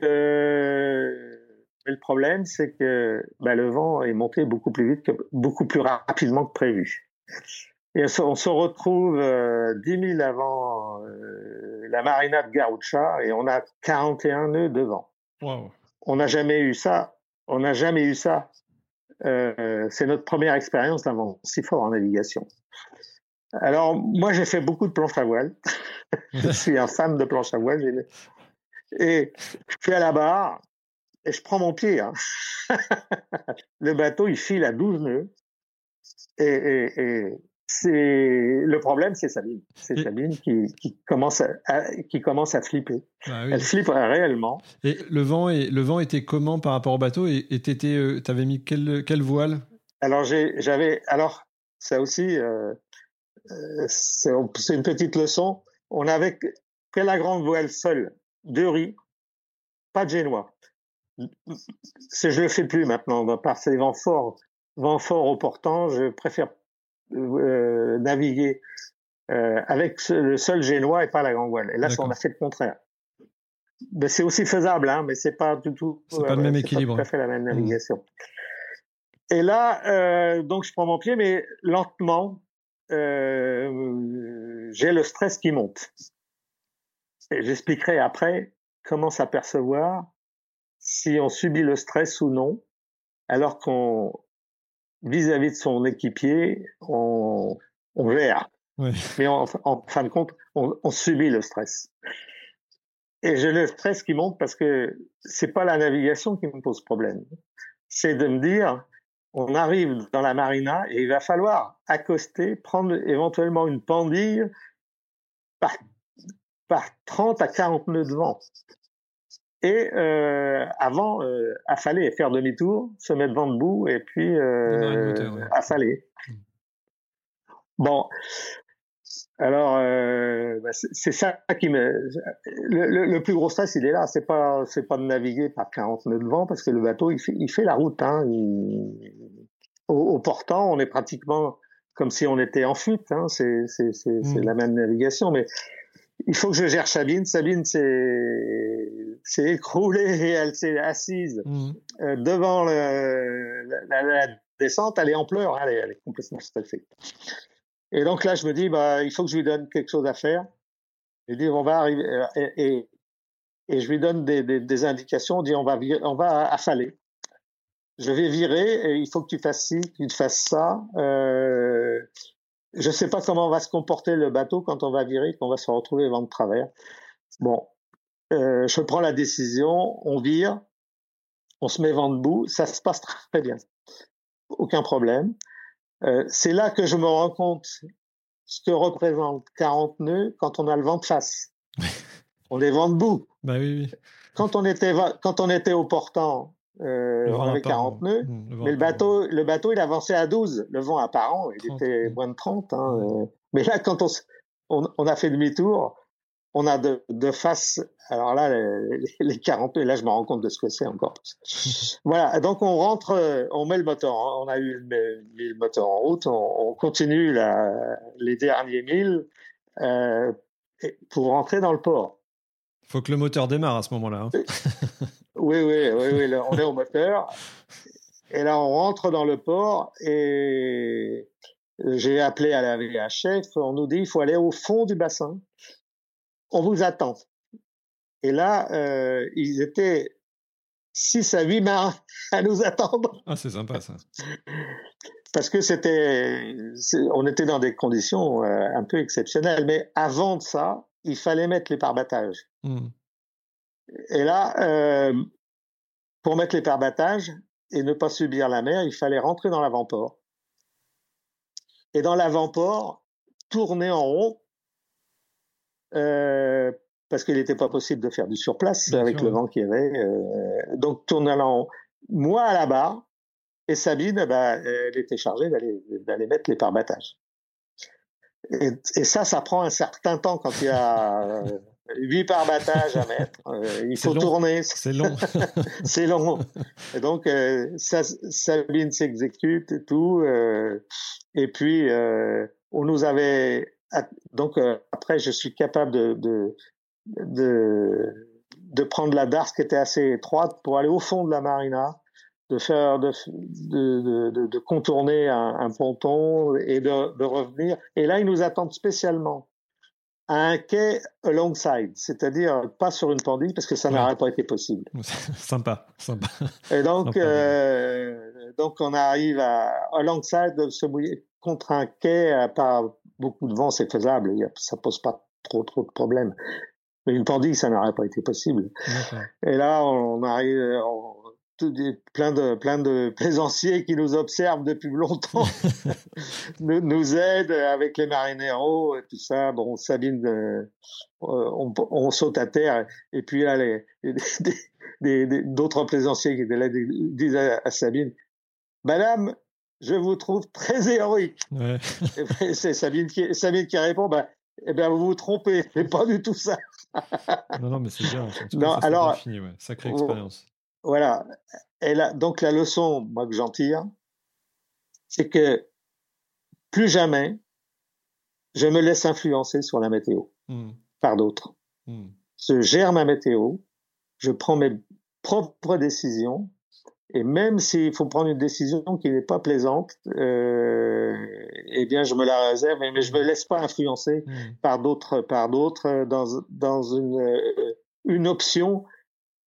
mais le problème, c'est que bah, le vent est monté beaucoup plus vite, que, beaucoup plus rapidement que prévu. Et on se retrouve euh, 10 000 avant euh, la marina de Garucha et on a 41 nœuds devant. Wow. on n'a jamais eu ça. On n'a jamais eu ça. Euh, c'est notre première expérience d'un vent si fort en navigation. Alors, moi, j'ai fait beaucoup de planches à voile. je suis un fan de planches à voile. Et je suis à la barre et je prends mon pied. Hein. le bateau, il file à 12 nœuds. Et, c'est le problème, c'est Sabine. C'est Sabine qui, commence à, qui commence à flipper. Bah Elle flippe réellement. Et le vent, et, le vent était comment par rapport au bateau Et tu euh, avais mis quelle, quelle voile? Alors, j'avais. Alors, ça aussi, euh, euh, c'est une petite leçon. On avait que la grande voile seule, deux riz, pas de génois. Je le fais plus maintenant, par ces vents forts, vents forts au portant, je préfère euh, naviguer euh, avec le seul génois et pas la grande voile. Et là, on a fait le contraire. Ben, c'est aussi faisable, hein, mais c'est pas du tout. C'est pas le même équilibre. Pas tout à fait la même mmh. navigation. Et là, donc je prends mon pied, mais lentement, euh, j'ai le stress qui monte. Et j'expliquerai après comment s'apercevoir si on subit le stress ou non, alors qu'on, vis-à-vis de son équipier, on, on gère. Mais en, fin de compte, on, on, subit le stress. Et j'ai le stress qui monte parce que c'est pas la navigation qui me pose problème. C'est de me dire, on arrive dans la marina et il va falloir accoster, prendre éventuellement une pendille par, par 30 à 40 nœuds de vent. Et euh, avant, euh, affaler et faire demi-tour, se mettre vent debout et puis euh, affaler. Hmm. Bon, alors, euh, bah, c'est ça qui me. Le, le, plus gros stress, il est là. C'est pas, c'est pas de naviguer par 40 nœuds de vent parce que le bateau, il fait, il fait la route. Hein. au, portant, on est pratiquement comme si on était en fuite. Hein. C'est, c'est, c'est, mmh. la même navigation, mais il faut que je gère Sabine. Sabine s'est, écroulée et elle s'est assise mmh. euh, devant le, la, la, descente. Elle est en pleurs. Elle est, elle est complètement stressée. Et donc là, je me dis, bah, il faut que je lui donne quelque chose à faire. Je dis, on va arriver, euh, et, et, je lui donne des, des, des, indications. On dit, on va, on va affaler. Je vais virer et il faut que tu fasses ci, que tu fasses ça. Euh, je sais pas comment va se comporter le bateau quand on va virer, qu'on va se retrouver vent de travers. Bon, euh, je prends la décision, on vire, on se met vent debout, ça se passe très bien, aucun problème. Euh, c'est là que je me rends compte ce que représente 40 nœuds quand on a le vent de face. on est vent debout. Bah oui, oui. Quand on était quand on était au portant, euh, on avait 40 nœuds, mmh, mais le bateau le bateau il avançait à 12. Le vent apparent il était moins de 30. Hein, euh. Mais là quand on, on, on a fait demi-tour, on a de, de face, alors là, les, les 40, et là je me rends compte de ce que c'est encore. voilà, donc on rentre, on met le moteur, on a eu le, moteur en route, on, continue la, les derniers milles euh, pour rentrer dans le port. Il faut que le moteur démarre à ce moment-là. Hein. oui, oui, oui, oui, on est au moteur. Et là, on rentre dans le port et j'ai appelé à la VHF, on nous dit il faut aller au fond du bassin on vous attend. Et là, euh, ils étaient six à huit marins à nous attendre. Ah, c'est sympa ça. Parce que c'était, on était dans des conditions euh, un peu exceptionnelles. Mais avant de ça, il fallait mettre les parbattages. Hmm. Et là, euh, pour mettre les parbattages et ne pas subir la mer, il fallait rentrer dans l'avant-port. Et dans l'avant-port, tourner en rond euh, parce qu'il n'était pas possible de faire du surplace avec le vent qu'il y avait. Euh, donc tournant moi à la barre et Sabine, bah, elle était chargée d'aller d'aller mettre les parbattages. Et, et, ça, ça prend un certain temps quand il y a euh, huit parbattages à mettre. Euh, il faut tourner. C'est long. c'est long. Et donc euh, ça, Sabine s'exécute et tout. et puis on nous avait donc euh, après, je suis capable de, de, de, de prendre la darse qui était assez étroite pour aller au fond de la marina, de faire de, de, de, de contourner un, un, ponton et de, de revenir. Et là, ils nous attendent spécialement un quai alongside, c'est-à-dire pas sur une pendule parce que ça n'aurait pas été possible. sympa, sympa. Et donc, euh, donc on arrive à alongside de se mouiller contre un quai à pas beaucoup de vent, c'est faisable, ça pose pas trop trop de problèmes. Mais une pendule, ça n'aurait pas été possible. Et là, on arrive, on, plein de plein de plaisanciers qui nous observent depuis longtemps nous, nous, aident avec les marineros et tout ça bon Sabine euh, on, on, saute à terre et puis là les d'autres plaisanciers qui étaient là disent à, Sabine Madame je vous trouve très héroïque ouais. c'est Sabine qui Sabine qui répond bah eh bien, vous vous trompez, c'est pas du tout ça. non, non, mais c'est bien. non, alors, ouais. sacrée expérience. Voilà. Et là, donc la leçon, moi que j'en tire, c'est que plus jamais je me laisse influencer sur la météo hmm. par d'autres. Hmm. Je gère ma météo, je prends mes propres décisions, et même s'il faut prendre une décision qui n'est pas plaisante, euh, eh bien je me la réserve, mais je me laisse pas influencer hmm. par d'autres, par d'autres dans dans une euh, une option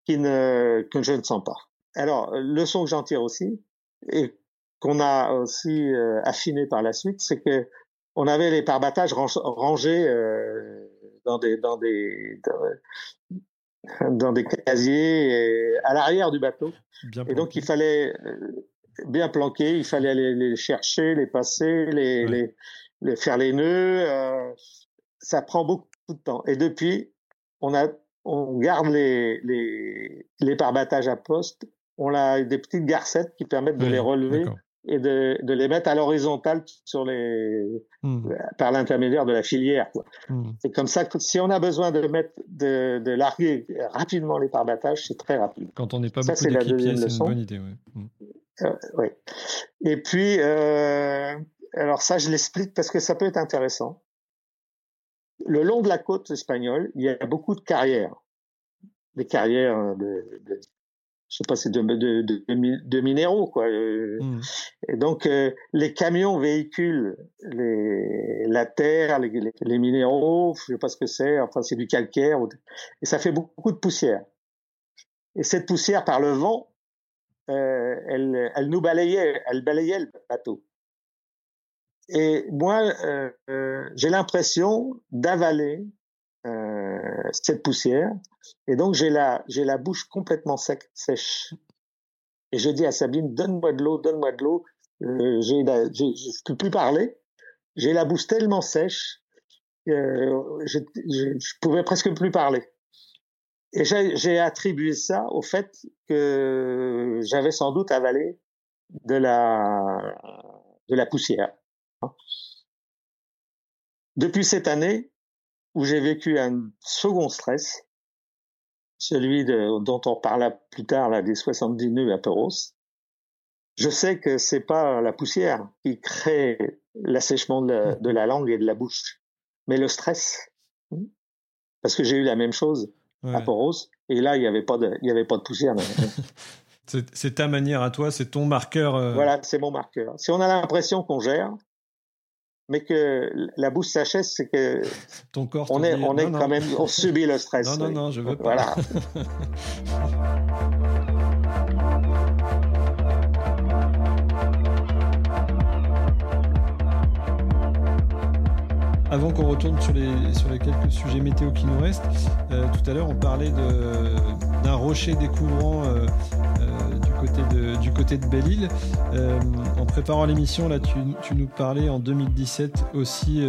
qui ne, que je ne sens pas. Alors, leçon que j'en tire aussi, et qu'on a aussi euh, affiné par la suite, c'est que on avait les parbattages rangés euh, dans des dans des dans, des casiers à l'arrière du bateau. et donc il fallait euh, bien planquer, il fallait aller les chercher, les passer, les, les, les, faire les nœuds. Euh, ça prend beaucoup de temps. Et depuis, on a on garde les, les, les parbattages à poste, on a des petites garcettes qui permettent de les relever et de, de, les mettre à l'horizontale sur les hmm. par l'intermédiaire de la filière. Hmm. C'est comme ça que si on a besoin de mettre de, de larguer rapidement les parbattages, c'est très rapide. Quand on n'est pas ça, beaucoup d'équipiers, c'est une bonne idée. Ouais. Hmm. Euh, ouais. Et puis, euh, alors ça, je l'explique parce que ça peut être intéressant le long de la côte espagnole, il y a beaucoup de carrières, des carrières de, de je sais pas, c'est de, de, de, minéraux, quoi. Euh, mmh. Et donc, euh, les camions véhiculent les, la terre, les, les, minéraux, je sais pas ce que c'est, enfin, c'est du calcaire, et ça fait beaucoup de poussière. Et cette poussière, par le vent, euh, elle, elle nous balayait, elle balayait le bateau. Et moi, euh, euh, j'ai l'impression d'avaler euh, cette poussière, et donc j'ai la j'ai la bouche complètement sec, sèche. Et je dis à Sabine, donne-moi de l'eau, donne-moi de l'eau. Euh, j'ai je peux plus parler. J'ai la bouche tellement sèche, euh, je, je, je pouvais presque plus parler. Et j'ai attribué ça au fait que j'avais sans doute avalé de la de la poussière. Depuis cette année, où j'ai vécu un second stress, celui de, dont on parla plus tard, là, des 70 nœuds à Peros, je sais que c'est pas la poussière qui crée l'assèchement de, la langue et de la bouche, mais le stress. Parce que j'ai eu la même chose à Poros, et là, il n'y avait pas de, il y avait pas de poussière. c'est ta manière à toi, c'est ton marqueur. Euh. Voilà, c'est mon marqueur. Si on a l'impression qu'on gère, mais que la bouche s'achève, c'est que ton corps on est, on est quand même, on subit le stress. Non, non, non, je veux pas. Voilà. Avant qu'on retourne sur les, sur les quelques sujets météo qui nous restent, euh, tout à l'heure on parlait d'un rocher découvrant euh, côté de, du côté de Belle-Île. en préparant l'émission, là, tu, tu, nous parlais en 2017 aussi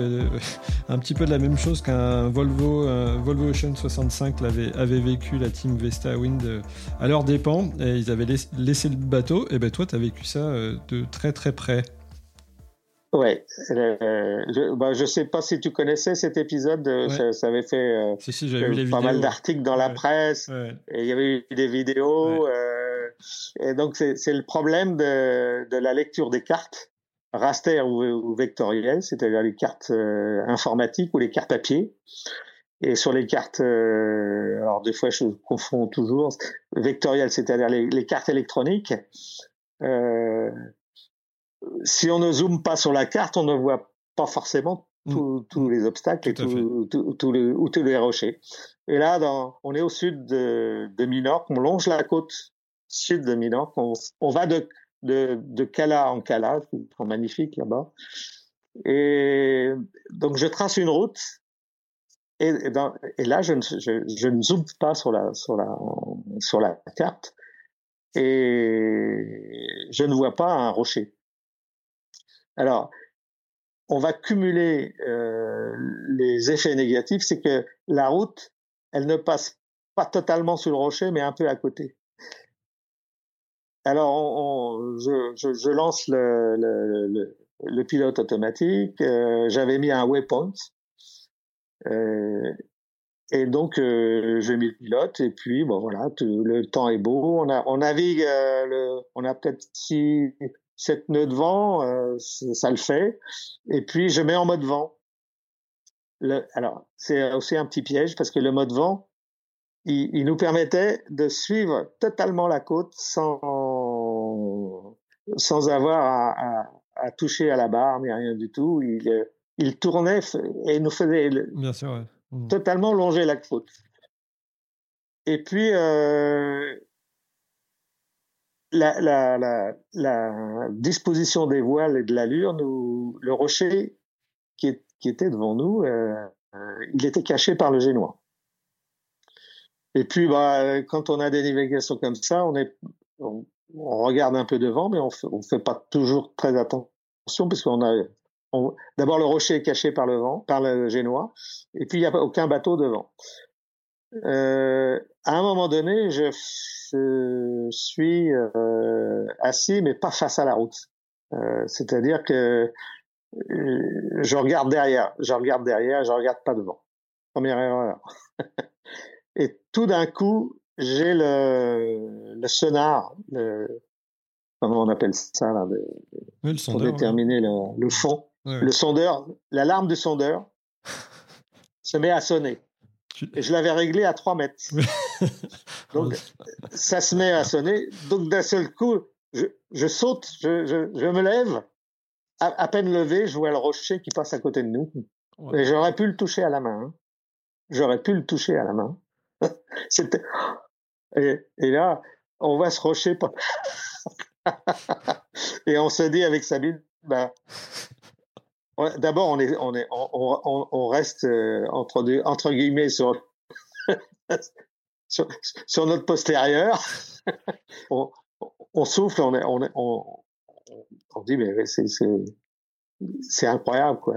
un petit peu de la même chose qu'un Volvo, Volvo Ocean 65 avait, avait vécu la team Vesta Wind à leur dépens. Et ils avaient laissé, le bateau. Et ben toi, tu as vécu ça de très très près. Ouais, euh, je, bah, je sais pas si tu connaissais cet épisode. Ça, ça, avait fait euh, si, si, euh, pas mal d'articles dans la presse. Et il y avait eu des vidéos. Euh, et donc c'est le problème de, de, la lecture des cartes, raster ou, ou vectorielles, c'est-à-dire les cartes euh, informatiques ou les cartes papier. Et sur les cartes, alors des fois je confonds toujours, vectorielles, c'est-à-dire les, les, cartes électroniques. Euh, si on ne zoome pas sur la carte, on ne voit pas forcément tous mm. les obstacles et tous les, ou tous les rochers. Et là, dans, on est au sud de, de Minorque, on longe la côte sud de Minorque, on, va de, de, de Cala en Cala, c'est magnifique là-bas. Et donc je trace une route et, là je ne, je, je, ne zoome pas sur la, sur la, sur la carte et je ne vois pas un rocher. Alors, on va cumuler euh, les effets négatifs, c'est que la route, elle ne passe pas totalement sur le rocher, mais un peu à côté. Alors, on, je, je, je, lance le, le, le, pilote automatique. Euh, J'avais mis un waypoint. Euh, et donc, euh, j'ai mis le pilote. Et puis, bon, voilà, tout, le temps est beau. On, a, on navigue, euh, le, on a peut-être six, sept nœuds de vent. Euh, ça le fait. Et puis, je mets en mode vent. Le, alors, c'est aussi un petit piège parce que le mode vent, il, il, nous permettait de suivre totalement la côte sans sans avoir à, à, à, toucher à la barre ni rien du tout. Il, euh, il tournait et nous faisait Bien sûr, ouais. mmh. totalement longer la côte. Et puis, euh, la, la, la, la, disposition des voiles et de l'allure, nous, le rocher qui, est, qui était devant nous, euh, euh, il était caché par le génois. Et puis, bah, quand on a des navigations comme ça, on est, on, on regarde un peu devant, mais on fait, on fait pas toujours très attention puisqu'on a d'abord le rocher est caché par le vent, par le génois, et puis il n'y a aucun bateau devant. Euh, à un moment donné, je, je suis euh, assis, mais pas face à la route. Euh, C'est-à-dire que euh, je regarde derrière, je regarde derrière, je regarde pas devant. Première erreur. et tout d'un coup, j'ai le, le sonar, le, comment on appelle ça là, de, oui, pour déterminer le, le, fond. Ouais. Le sondeur, l'alarme du sondeur se met à sonner. Et je l'avais réglé à 3 mètres. Donc, ça se met à sonner. Donc, d'un seul coup, je, je saute, je, je, je, me lève. À, à, peine levé, je vois le rocher qui passe à côté de nous. Et j'aurais pu le toucher à la main. Hein. J'aurais pu le toucher à la main. C'était. Et, et, là, on voit ce rocher. et on se dit avec Sabine, ben, D'abord, on est, on est, on, on, on reste euh, entre, deux, entre guillemets sur, sur, sur, notre postérieur. on, on, souffle, on, est, on, est, on, on dit mais c'est, c'est, incroyable quoi.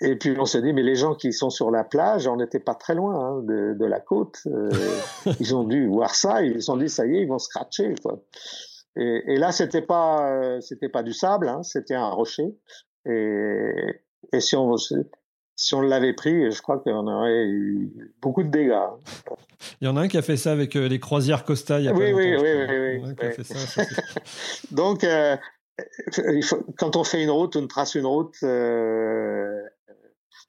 Et puis on se dit mais les gens qui sont sur la plage, on n'était pas très loin hein, de, de, la côte. Euh, ils ont dû voir ça, ils se sont dit ça y est, ils vont scratcher quoi. Et, et là c'était pas, euh, c'était pas du sable, hein, c'était un rocher. Et, et si on si on l'avait pris, je crois qu'on aurait eu beaucoup de dégâts. Il y en a un qui a fait ça avec euh, les croisières Costa il y a oui, pas oui, longtemps. Oui, oui, oui, oui. Ça, Donc, euh, il faut, quand on fait une route, on trace une route, euh,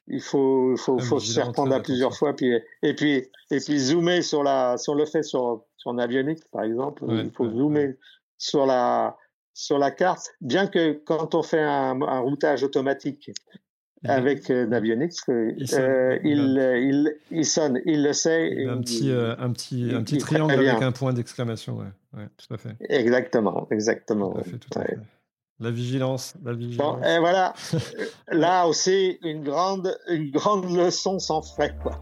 il faut, faut, faut se faire prendre à plusieurs fois, puis et puis et puis zoomer sur la, si on le fait sur sur avionique par exemple, Ouais, il faut ouais, zoomer ouais. sur la sur la carte, bien que quand on fait un, un routage automatique avec euh, Navionics, euh, Il sonne. euh, il, Il sonne, il le sait. Il y a un et petit, un petit, un petit triangle avec un point d'exclamation. Ouais. ouais, tout à fait. Exactement, exactement. Tout à fait, tout à fait. La vigilance, la Bon, vigilance. et voilà, là aussi, une grande, une grande leçon sans frais, quoi.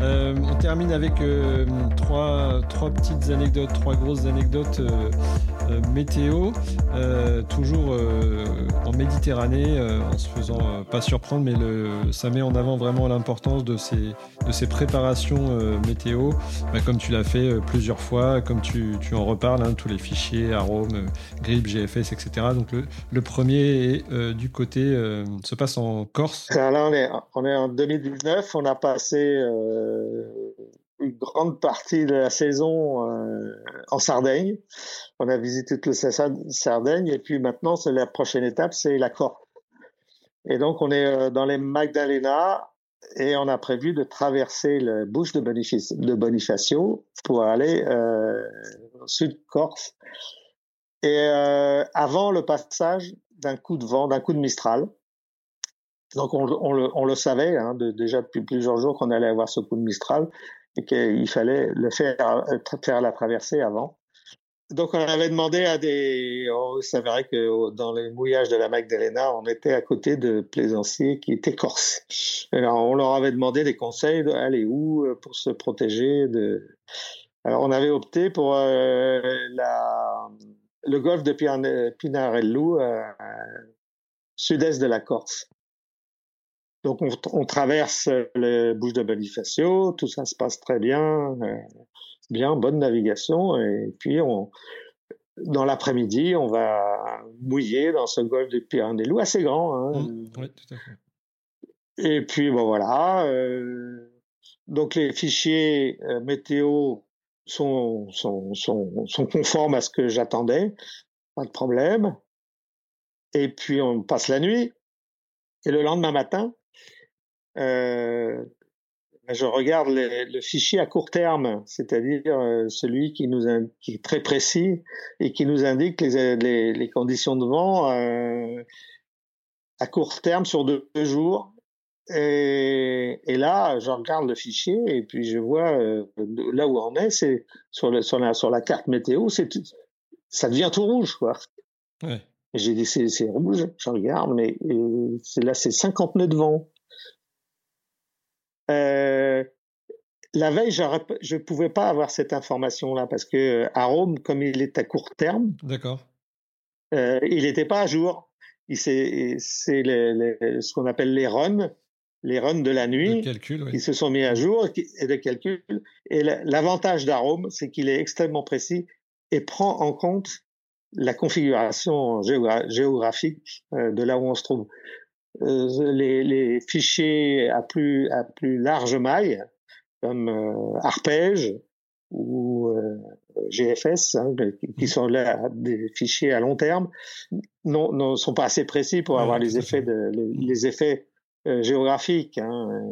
Euh, on termine avec euh, trois, trois petites anecdotes, trois grosses anecdotes euh, euh, météo, euh, toujours euh, en Méditerranée, en se faisant pas surprendre, mais le, ça met en avant vraiment l'importance de ces, préparations météo, Bah, comme tu l'as fait plusieurs fois, comme tu, en reparles, hein, tous les fichiers, arômes, grippe, GFS, etc. Donc le, premier est du côté, se passe en Corse. Là, on est, en 2019, on a passé une grande partie de la saison euh, en Sardaigne. On a visité toute la Sa- Sardaigne et puis maintenant, c'est la prochaine étape, c'est la Corse. Et donc, on est euh, dans les Magdalena et on a prévu de traverser le bouche de, de Bonifacio pour aller euh, au sud Corse. Et euh, avant le passage d'un coup de vent, d'un coup de Mistral. Donc on, on, le, on le, savait hein, de, déjà depuis plusieurs jours qu'on allait avoir ce coup de Mistral et qu'il fallait le faire, euh, faire la traversée avant. Donc on avait demandé à des, on s'avérait que dans les mouillages de la Magdalena, on était à côté de plaisanciers qui étaient corses. Alors on leur avait demandé des conseils d'aller où euh, pour se protéger de. Alors on avait opté pour euh, le golfe de Pinarello, sud-est de la Corse. Donc on, on, traverse le bouche de Bonifacio, tout ça se passe très bien. Euh, bien, bonne navigation. Et puis, on, dans l'après-midi, on va mouiller dans ce golfe du Pyrénées, assez grand. Hein. Mmh. oui, tout à fait. Et puis, bon, voilà. Euh, donc, les fichiers euh, météo sont, sont, sont, sont conformes à ce que j'attendais. Pas de problème. Et puis, on passe la nuit. Et le lendemain matin, euh, je regarde le fichier à court terme, c'est-à-dire euh, celui qui nous qui est très précis et qui nous indique les, les, les conditions de vent euh, à court terme sur deux, jours. Et, et, là, je regarde le fichier et puis je vois euh, là où on est, c'est sur, le, sur, la, sur la carte météo, c'est ça devient tout rouge, quoi. Ouais. J'ai dit c'est rouge, je regarde, mais là c'est 50 nœuds de vent. Euh, la veille, je ne pouvais pas avoir cette information-là parce que à Rome, comme il est à court terme, d'accord, euh, il n'était pas à jour. C'est ce qu'on appelle les runs, les runs de la nuit, calcul, qui se sont mis à jour et de calcul. Et l'avantage d'Arome, c'est qu'il est extrêmement précis et prend en compte la configuration géographique euh, de là où on se trouve. Euh, les, les, fichiers à plus, à plus large maille, comme euh, Arpège ou euh, GFS, hein, qui sont là des fichiers à long terme, non, ne sont pas assez précis pour avoir les effets, de, les, effets géographiques. Hein.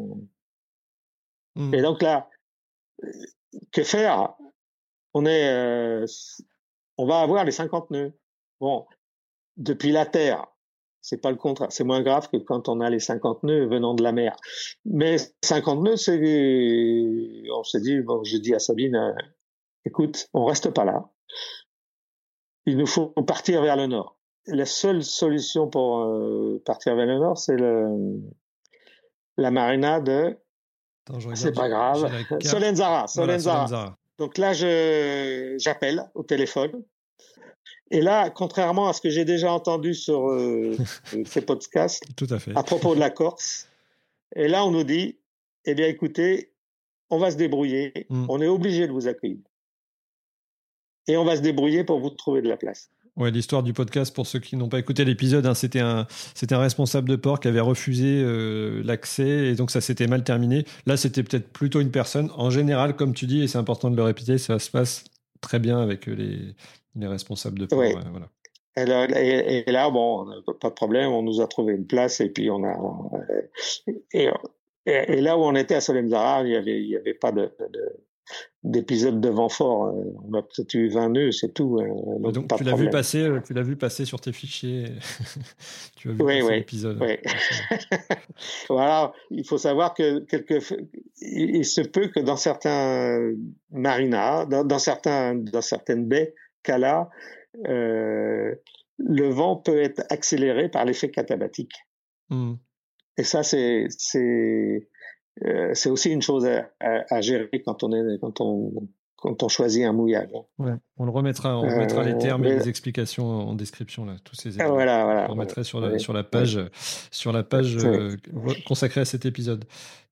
Et donc là, que faire? On est, on va avoir les 50 nœuds. Bon, depuis la Terre, c'est pas le contraire. C'est moins grave que quand on a les 50 nœuds venant de la mer. Mais 50 nœuds, c'est, on s'est dit, bon, j'ai dit à Sabine, euh, écoute, on reste pas là. Il nous faut partir vers le nord. La seule solution pour euh, partir vers le nord, c'est le, la marina de, c'est pas grave, Solenzara, Solenzara. Donc là, je, j'appelle au téléphone et là, contrairement à ce que j'ai déjà entendu sur euh, ces podcasts, Tout à, fait. à propos de la Corse, et là on nous dit, eh bien écoutez, on va se débrouiller, mm. on est obligé de vous accueillir. Et on va se débrouiller pour vous trouver de la place. Ouais, l'histoire du podcast, pour ceux qui n'ont pas écouté l'épisode, hein, c'était un, c'était un responsable de port qui avait refusé euh, l'accès et donc ça s'était mal terminé. Là, c'était peut-être plutôt une personne. En général, comme tu dis, et c'est important de le répéter, ça se passe très bien avec les, les responsables de port. voilà. Et là, bon, pas de problème, on nous a trouvé une place et puis on a. Et, et, là où on était à Solemzara, il n'y avait, il y avait pas de, d'épisode de vent fort. On a peut-être eu 20 nœuds, c'est tout. Hein, donc, tu l'as vu passer, euh, tu l'as vu passer sur tes fichiers. tu as vu oui, passer oui, l'épisode. Oui. voilà, il faut savoir que quelque, il se peut que dans certains marinas, dans, dans certains, dans certaines baies, cas-là, euh, le vent peut être accéléré par l'effet katabatique. Hmm. Et ça, c'est c'est euh, c'est aussi une chose à, à, gérer quand on est quand on quand on choisit un mouillage. Ouais, on le remettra, on remettra les euh, termes et les explications en description là, tous ces éléments. Voilà, voilà, on remettrait sur la, sur la page sur la page consacrée à cet épisode.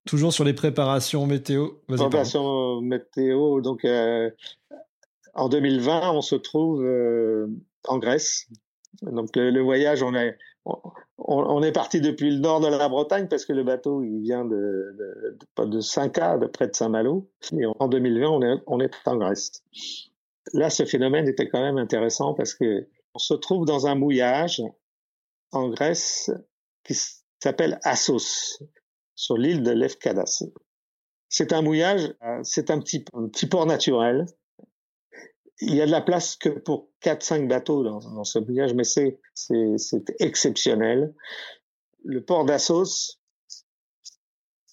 Toujours sur les préparations météo. Préparations météo, donc en 2020, on se trouve euh, en Grèce. Donc le, voyage, on est on, est parti depuis le nord de la Bretagne parce que le bateau il vient de de, de, Saint-Ca, de près de Saint-Malo. Et en 2020, on est on est en Grèce. Là, ce phénomène était quand même intéressant parce que on se trouve dans un mouillage en Grèce qui s'appelle Assos. sur l'île de Lefkadas. C'est un mouillage, c'est un petit, petit port naturel. Il y a de la place que pour 4-5 bateaux dans, ce mouillage, mais c'est, exceptionnel. Le port d'Assos,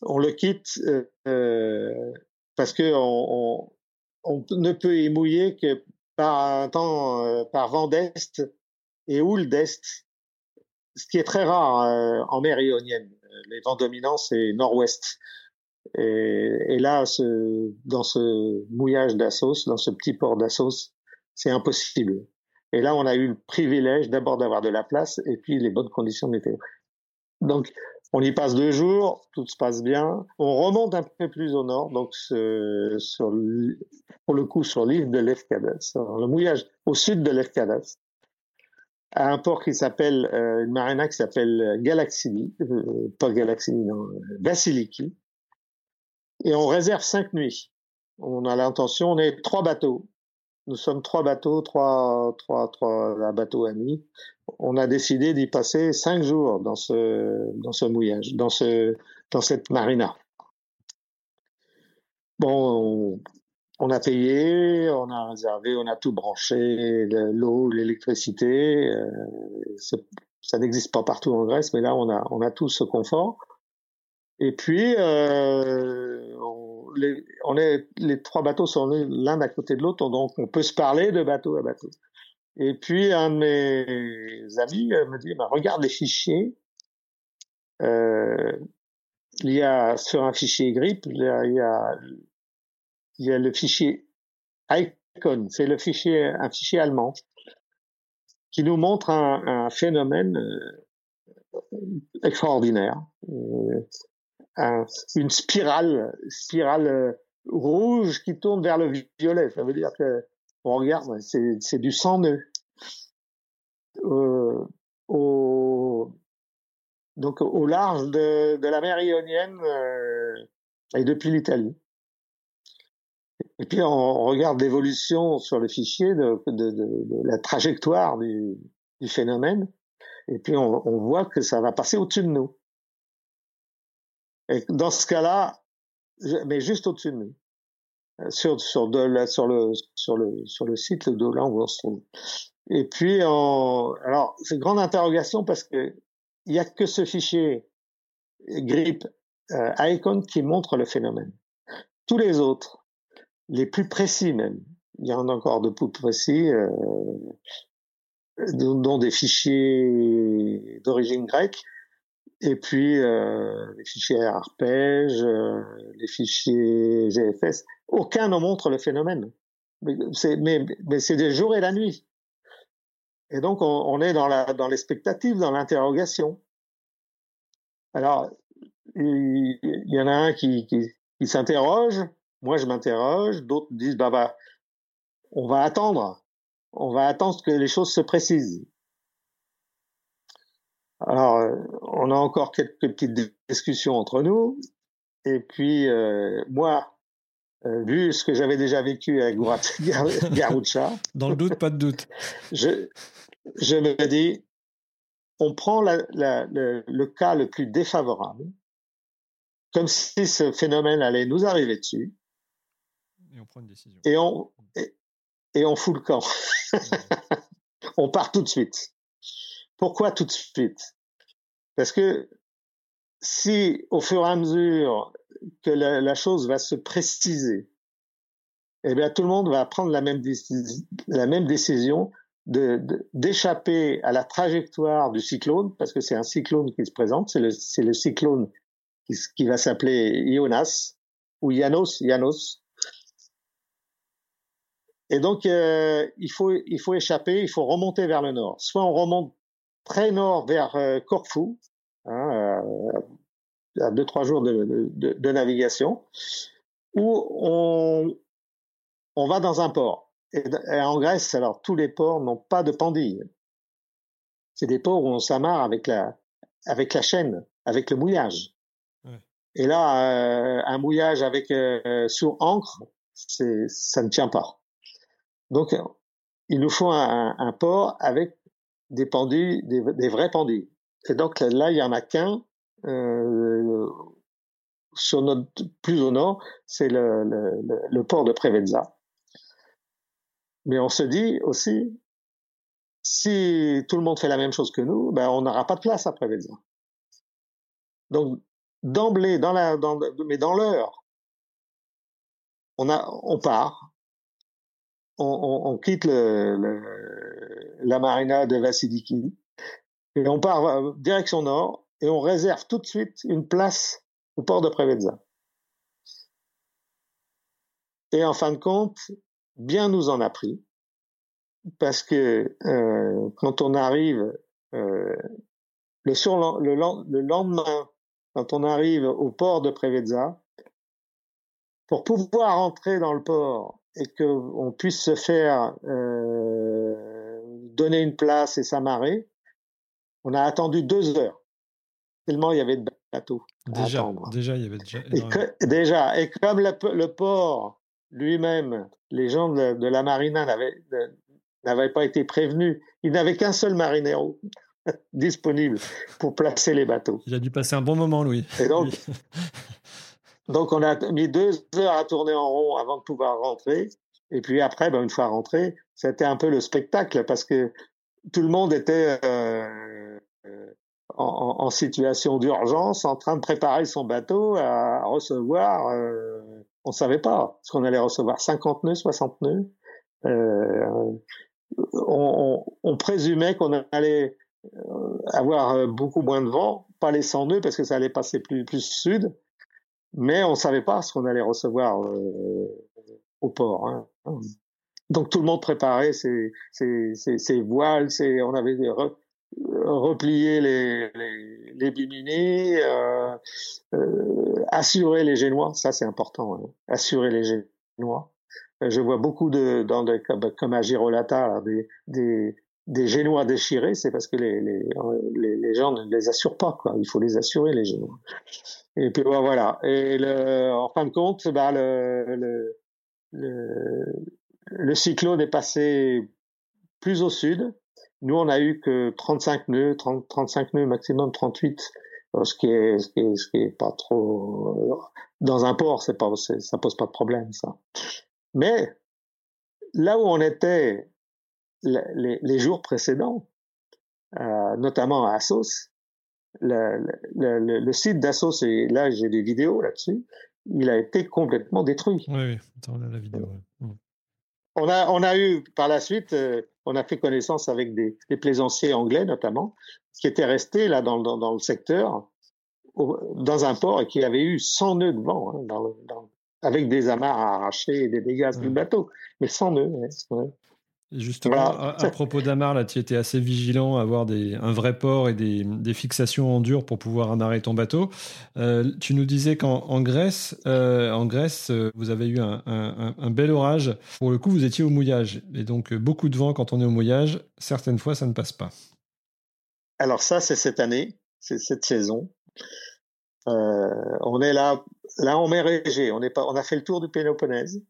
on le quitte euh, parce que on, on, on, ne peut y mouiller que par un temps, euh, par vent d'est et houle d'est, ce qui est très rare euh, en mer ionienne. Les vents dominants, c'est nord-ouest. Et, là, dans ce mouillage d'Assos, dans ce petit port d'Assos, c'est impossible. Et là, on a eu le privilège d'abord d'avoir de la place et puis les bonnes conditions météo. Donc, on y passe deux jours, tout se passe bien. On remonte un peu plus au nord, donc sur, pour le coup sur l'île de Lefkadas, le mouillage au sud de Lefkadas, à un port qui s'appelle, euh, une marina qui s'appelle Galaxini, euh, pas Galaxini, non, Vasiliki. Et on réserve cinq nuits. On a l'intention, on est trois bateaux. Nous sommes trois bateaux, trois, trois, trois bateaux amis on a décidé d'y passer cinq jours dans ce, dans ce mouillage, dans, ce, dans cette marina. Bon, on, a payé, on a réservé, on a tout branché, l'eau, l'électricité. Euh, ça n'existe pas partout en Grèce, mais là, on a, on a tout ce confort. Et puis, euh, on, les, on est, les trois bateaux sont l'un à côté de l'autre, donc on peut se parler de bateau à bateau. Et puis un de mes amis euh, me dit bah, regarde les fichiers. Euh, il y a sur un fichier GRIP, il y a, il y a, le fichier ICON, c'est le fichier un fichier allemand qui nous montre un, un phénomène euh, extraordinaire, euh, un, une spirale, spirale euh, rouge qui tourne vers le violet. Ça veut dire que on regarde, c'est du 100 nœuds. Euh, au, donc au large de, de la mer Ionienne euh, et depuis l'Italie. Et puis on, regarde l'évolution sur le fichier de, de, de, la trajectoire du, du, phénomène, et puis on, on voit que ça va passer au-dessus de nous. Et dans ce cas-là, mais juste au-dessus de nous sur sur de la, sur le sur le sur le site de là où on se trouve. Et puis en, alors c'est grande interrogation parce que il y a que ce fichier grip euh, icon qui montre le phénomène. Tous les autres, les plus précis même, il y en a encore de plus précis, euh, dont des fichiers d'origine grecque, et puis euh, les fichiers arpège, euh, les fichiers GFS, aucun ne montre le phénomène. Mais c'est mais, mais c'est des jours et la nuit. Et donc on, on est dans la dans l'expectative, dans l'interrogation. Alors il, y en a un qui, qui, qui s'interroge, moi je m'interroge, d'autres disent bah bah on va attendre, on va attendre que les choses se précisent. Alors, euh, on a encore quelques petites discussions entre nous. Et puis, euh, moi, euh, vu ce que j'avais déjà vécu avec Garoucha. Dans le doute, pas de doute. je, je me dis, on prend la, la, le, le, cas le plus défavorable, comme si ce phénomène allait nous arriver dessus. Et on prend une décision. Et on, et, et on fout le camp. on part tout de suite. Pourquoi tout de suite? Parce que si au fur et à mesure que la, chose va se préciser, eh bien tout le monde va prendre la même, décision d'échapper de, à la trajectoire du cyclone, parce que c'est un cyclone qui se présente, c'est le, cyclone qui, va s'appeler Ionas, ou Yanos, Yanos. Et donc, euh, il, faut, il faut échapper, il faut remonter vers le nord. Soit on remonte très nord vers euh, Corfou, hein, euh, à deux trois jours de, de, de, navigation, où on, on va dans un port. Et, en Grèce, alors tous les ports n'ont pas de pendille. C'est des ports où on s'amarre avec la avec la chaîne, avec le mouillage. Ouais. Et là, euh, un mouillage avec euh, sur encre, c'est ça ne tient pas. Donc, il nous faut un, un port avec des pendus, des, des vrais pendus. Et donc là, il y en a qu'un euh, sur notre plus au nord, c'est le, le, le, port de Prevezza. Mais on se dit aussi, si tout le monde fait la même chose que nous, ben on n'aura pas de place à Prevezza. Donc d'emblée, dans la, dans, mais dans l'heure, on on part, on, quitte la marina de Vasiliki et on part euh, direction nord et on réserve tout de suite une place au port de Prevezza. Et en fin de compte, bien nous en a pris, parce que euh, quand on arrive euh, le, lendemain, quand on arrive au port de Prevezza, pour pouvoir entrer dans le port et qu'on puisse se faire euh, donner une place et s'amarrer, on a attendu deux heures, tellement il y avait de bateaux. Déjà, déjà il y avait déjà. Et déjà, et comme le, port lui-même, les gens de, la marina n'avaient pas été prévenus, il n'avait qu'un seul marinero disponible pour placer les bateaux. Il a dû passer un bon moment, Louis. Et donc, donc on a mis deux heures à tourner en rond avant de pouvoir rentrer. Et puis après, ben, une fois rentré, c'était un peu le spectacle parce que tout le monde était euh, en, en, situation d'urgence, en train de préparer son bateau à recevoir. Euh, on savait pas ce qu'on allait recevoir 50 nœuds, 60 nœuds. Euh, on, on, on, présumait qu'on allait euh, avoir euh, beaucoup moins de vent, pas les 100 nœuds parce que ça allait passer plus plus sud, mais on savait pas ce qu'on allait recevoir euh, au port. Hein. Donc tout le monde préparait ses, ses, ses, ses voiles, on avait replié les, les, les bimini, euh, euh, assurer les génois, ça c'est important, hein. assurer les génois. Je vois beaucoup de, dans des, comme, à Girolata, des, des, des génois déchirés, c'est parce que les, les, les, gens ne les assurent pas, quoi. Il faut les assurer, les génois. Et puis voilà. Et le, en fin de compte, bah, le, le, le, le cyclone est passé plus au sud. Nous, on a eu que 35 nœuds, 30, 35 nœuds maximum, 38, euh, ce qui est, ce qui est, ce qui est pas trop euh, dans un port, c'est pas, ça pose pas de problème, ça. Mais là où on était les, les jours précédents, euh, notamment à Assos, le, le, le, site d'Assos, et là j'ai des vidéos là-dessus, il a été complètement détruit. Oui, oui, Attends, on a la vidéo. Ouais. On a, on a eu par la suite, euh, on a fait connaissance avec des, des, plaisanciers anglais notamment, qui étaient restés là dans, dans, dans le secteur, au, dans un port et qui avaient eu 100 nœuds de vent, hein, dans, dans, avec des amarres à arracher et des dégâts du bateau, mais 100 nœuds. Ouais, Justement, à, propos d'Amar, là, tu étais assez vigilant à avoir des, un vrai port et des, des, fixations en dur pour pouvoir amarrer ton bateau. Euh, tu nous disais qu'en Grèce, euh, en Grèce, euh, vous avez eu un, un, un, bel orage. Pour le coup, vous étiez au mouillage. Et donc, beaucoup de vent quand on est au mouillage. Certaines fois, ça ne passe pas. Alors ça, c'est cette année, c'est cette saison. Euh, on est là, là on met Régé. On, est pas, on a fait le tour du Péloponnèse.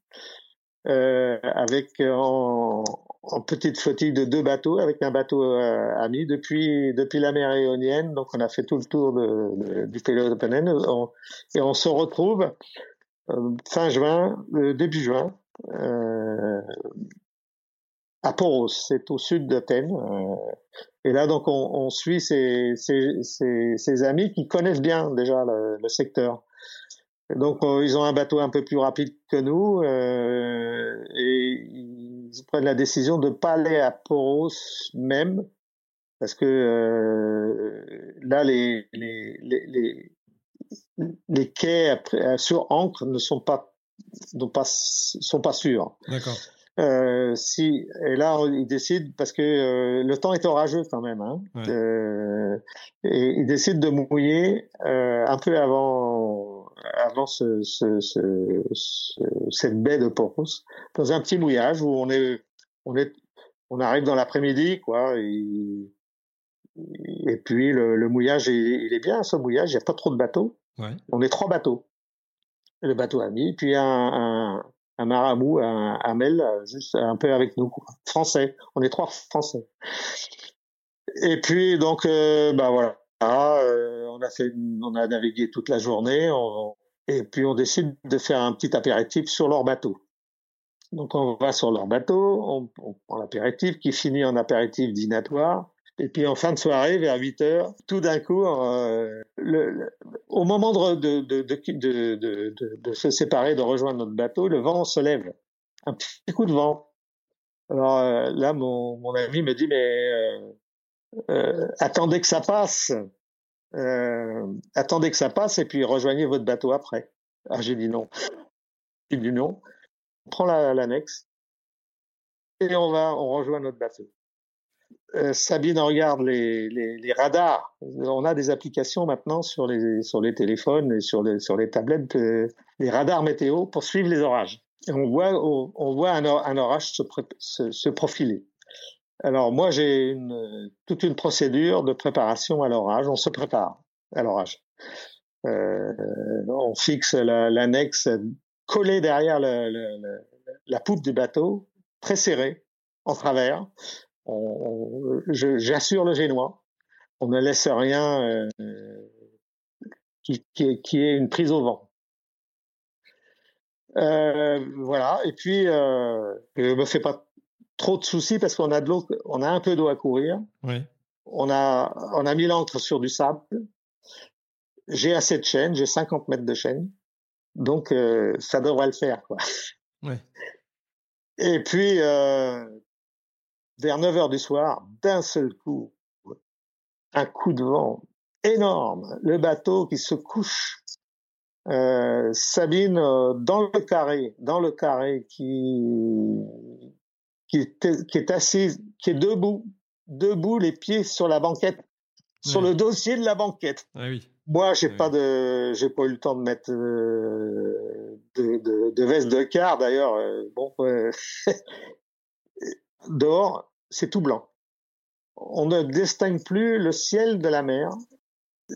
Euh, avec en, en petite flottille de deux bateaux avec un bateau euh, ami depuis depuis la mer Ionienne. Donc on a fait tout le tour de, de, du Péloponnèse et on se retrouve euh, fin juin, euh, début juin, euh, à Poros, c'est au sud d'Athènes. et là donc on, on suit ces, ces, ces, ces, amis qui connaissent bien déjà le, le secteur. Donc ils ont un bateau un peu plus rapide que nous euh, et ils prennent la décision de pas aller à Poros même parce que euh, là les les, les les quais sur ancre ne sont pas pas sont pas sûrs. D'accord. Euh, si et là ils décident parce que euh, le temps est orageux quand même hein, ouais. euh, et ils décident de mouiller euh, un peu avant avant ce, ce, ce, cette baie de Poros dans un petit mouillage où on est on est on arrive dans l'après-midi quoi et, et puis le, le mouillage il, il, est bien ce mouillage il n'y a pas trop de bateaux. Ouais. on est trois bateaux. Le bateau ami puis un, un, un maramou un Hamel juste un peu avec nous quoi. français. On est trois français. Et puis donc euh, bah voilà ah, euh, on a fait, on a navigué toute la journée. On, Et puis on décide de faire un petit apéritif sur leur bateau. Donc on va sur leur bateau, on, on prend l'apéritif qui finit en apéritif dînatoire. Et puis en fin de soirée, vers 8 heures, tout d'un coup, euh, le, au moment de, de, de, de, se séparer, de rejoindre notre bateau, le vent se lève. Un petit coup de vent. Alors euh, là, mon, mon, ami me dit, mais euh, euh attendez que ça passe. attendez que ça passe et puis rejoignez votre bateau après. Ah, j'ai dit non. J'ai dit non. On prend l'annexe et on va, on rejoint notre bateau. Euh, Sabine regarde les, les, les, radars. On a des applications maintenant sur les, sur les téléphones et sur les, sur les tablettes, euh, les radars météo pour suivre les orages. On voit, on, voit un, orage se, se, profiler. Alors moi, j'ai toute une procédure de préparation à l'orage. On se prépare à l'orage. Euh, on fixe l'annexe collée derrière la poupe du bateau, très serrée, en travers j'assure le génois. On ne laisse rien euh, qui, est une prise au vent. Euh, voilà. Et puis, je me fais pas trop de soucis parce qu'on a de l'eau, on a un peu d'eau à courir. Oui. On a, on a mis l'encre sur du sable. J'ai assez de chaîne, j'ai 50 mètres de chaîne. Donc, euh, ça devrait le faire, quoi. Ouais. Et puis, euh, vers 9 heures du soir, d'un seul coup, un coup de vent énorme, le bateau qui se couche, euh, Sabine euh, dans le carré, dans le carré qui qui est, qui est assise, qui est debout, debout, les pieds sur la banquette, sur le dossier de la banquette. Ah oui. Moi, j'ai ah pas de, j'ai pas eu le temps de mettre euh, de, de, de, veste de quart d'ailleurs. Euh, bon, dehors, c'est tout blanc. On ne distingue plus le ciel de la mer.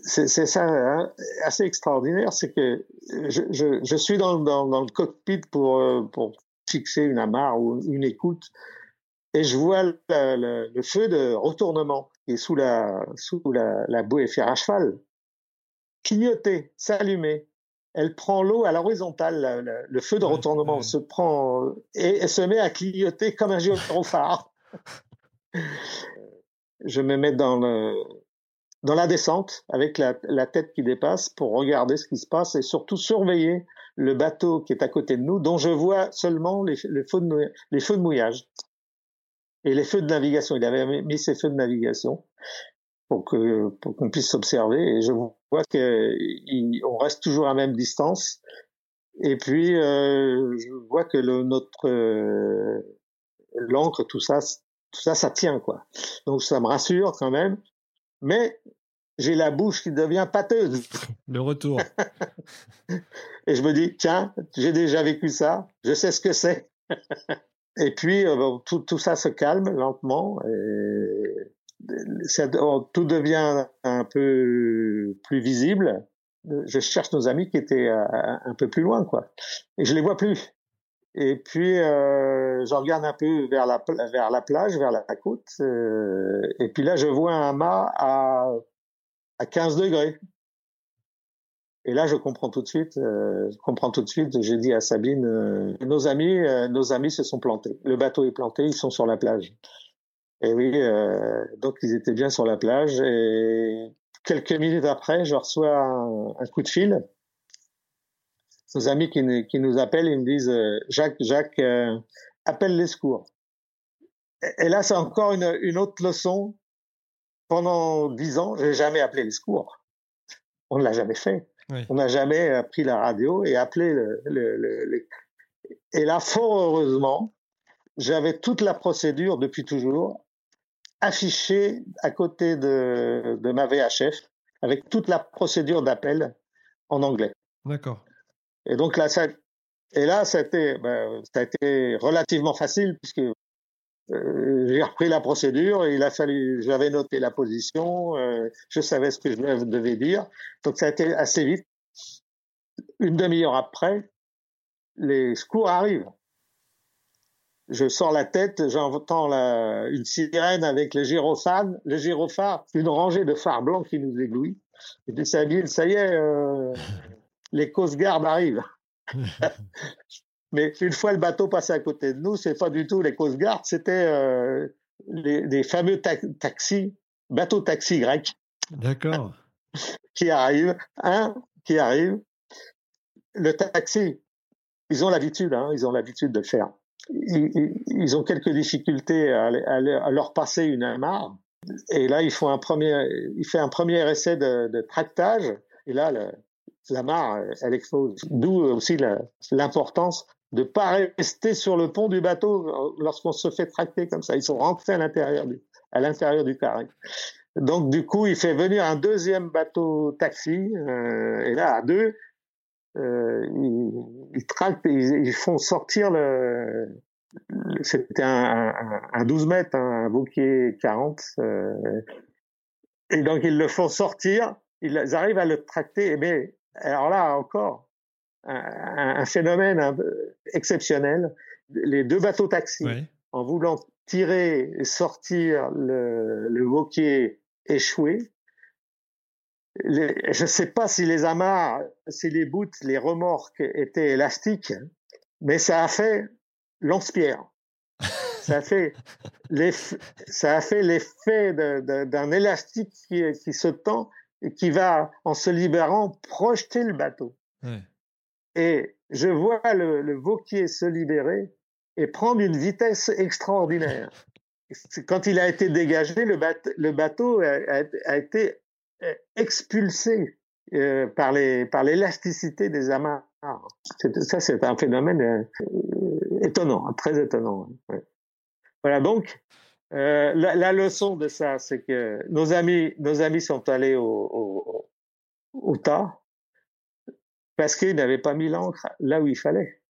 C'est ça hein, assez extraordinaire, c'est que je, je, je, suis dans, dans, dans, le cockpit pour, euh, pour fixer une amarre ou une écoute et je vois le, le, le feu de retournement qui est sous la, sous la, la bouée fer à cheval clignoter, s'allumer. Elle prend l'eau à l'horizontale, le, feu de retournement se prend et, et, se met à clignoter comme un gyrophare. je me mets dans le dans la descente avec la, la, tête qui dépasse pour regarder ce qui se passe et surtout surveiller le bateau qui est à côté de nous, dont je vois seulement les, feux, de, mouillage et les feux de navigation. Il avait mis ses feux de navigation pour que pour qu'on puisse s'observer et je vois qu'on reste toujours à même distance. Et puis euh, je vois que notre euh, l'encre, tout ça, tout ça, ça tient, quoi. Donc ça me rassure quand même. Mais j'ai la bouche qui devient pâteuse. Le retour. et je me dis, tiens, j'ai déjà vécu ça, je sais ce que c'est. et puis, euh, tout, tout, ça se calme lentement et ça, oh, tout devient un peu plus visible. Je cherche nos amis qui étaient euh, un peu plus loin, quoi. Et je les vois plus. Et puis, euh, je regarde un peu vers la, vers la plage, vers la côte. Euh, et puis là, je vois un mât à, à 15 degrés. Et là, je comprends tout de suite. Euh, je comprends tout de suite. J'ai dit à Sabine, euh, nos amis, euh, nos amis se sont plantés. Le bateau est planté. Ils sont sur la plage. Et oui, euh, donc ils étaient bien sur la plage. Et quelques minutes après, je reçois un, coup de fil nos amis qui, nous appellent, ils me disent euh, Jacques, Jacques, euh, appelle les secours. Et, là, c'est encore une, une, autre leçon. Pendant dix ans, j'ai jamais appelé les secours. On ne l'a jamais fait. Oui. On n'a jamais pris la radio et appelé le, le, le, Et là, fort heureusement, j'avais toute la procédure depuis toujours affichée à côté de, de ma VHF avec toute la procédure d'appel en anglais. D'accord. Et donc là, ça, et là, ça a été, ben, ça a été relativement facile puisque euh, j'ai repris la procédure il a fallu, j'avais noté la position, euh, je savais ce que je devais dire, donc ça a été assez vite. Une demi-heure après, les secours arrivent. Je sors la tête, j'entends une sirène avec le gyrophare, le gyrophare, une rangée de phares blancs qui nous éblouit. Et puis ça dit, ça y est, euh, les Coast Guard arrivent. Mais une fois le bateau passé à côté de nous, c'est pas du tout les Coast Guard, c'était euh, les, fameux taxis, bateaux taxis grecs. D'accord. qui arrivent, un qui arrive. Le taxi, ils ont l'habitude, hein, ils ont l'habitude de le faire. Ils, ont quelques difficultés à, leur passer une amarre. Et là, ils font un premier, il fait un premier essai de, de tractage. Et là, le, la mare, elle explose. D'où aussi l'importance de pas rester sur le pont du bateau lorsqu'on se fait tracter comme ça. Ils sont rentrés à l'intérieur du, à l'intérieur du carré. Donc du coup, il fait venir un deuxième bateau taxi, euh, et là à deux, euh, ils, tractent, ils, font sortir le. C'était un, un, 12 mètres, un bouquet 40, euh, et donc ils le font sortir. Ils arrivent à le tracter, mais alors là encore, un, phénomène exceptionnel. Les deux bateaux taxis, en voulant tirer et sortir le, le échoué, je ne sais pas si les amarres, si les bouts, les remorques étaient élastiques, mais ça a fait lance-pierre. ça a fait ça a fait l'effet d'un élastique qui, qui se tend et qui va, en se libérant, projeter le bateau. Et je vois le, le Vauquier se libérer et prendre une vitesse extraordinaire. Quand il a été dégagé, le, bateau, a, été euh, expulsé euh, par les par l'élasticité des amarres. Ça, c'est un phénomène euh, étonnant, très étonnant. Voilà donc. Euh, la, la, leçon de ça, c'est que nos amis, nos amis sont allés au, au, au tas parce qu'ils n'avaient pas mis l'encre là où il fallait.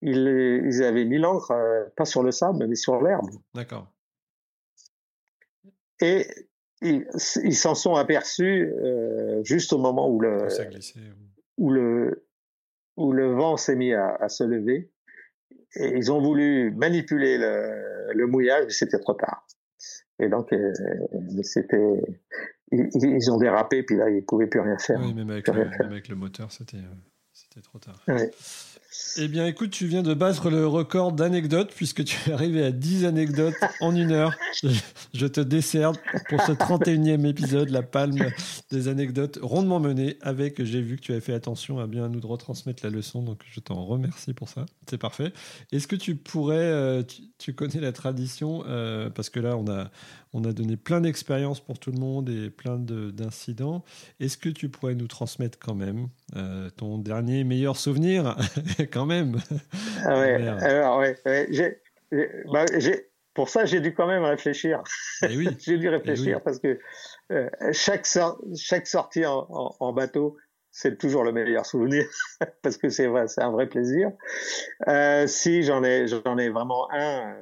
Ils, ils avaient mis l'encre euh, pas sur le sable, mais sur l'herbe. D'accord. Et ils s'en sont aperçus euh, juste au moment où le, où le, où le vent s'est mis à, à se lever et ils ont voulu manipuler le, le mouillage, mais c'était trop tard. Et donc, euh, c'était, ils, ils, ont dérapé, puis là, ils pouvaient plus rien faire. Oui, même avec, le, même avec le, moteur, c'était, euh, c'était trop tard. Eh bien, écoute, tu viens de battre le record d'anecdotes puisque tu es arrivé à 10 anecdotes en une heure. Je te desserte pour ce 31e épisode, la palme des anecdotes rondement menées avec, j'ai vu que tu avais fait attention à bien nous retransmettre la leçon, donc je t'en remercie pour ça. C'est parfait. Est-ce que tu pourrais, euh, tu, connais la tradition, euh, parce que là, on a, on a donné plein d'expériences pour tout le monde et plein d'incidents. Est-ce que tu pourrais nous transmettre quand même euh, ton dernier meilleur souvenir quand même? Ah ouais, alors ouais, bah, pour ça, j'ai dû quand même réfléchir. Eh oui. j'ai dû réfléchir eh parce que euh, chaque, chaque sortie en, bateau, c'est toujours le meilleur souvenir parce que c'est vrai, c'est un vrai plaisir. Euh, si j'en ai, j'en ai vraiment un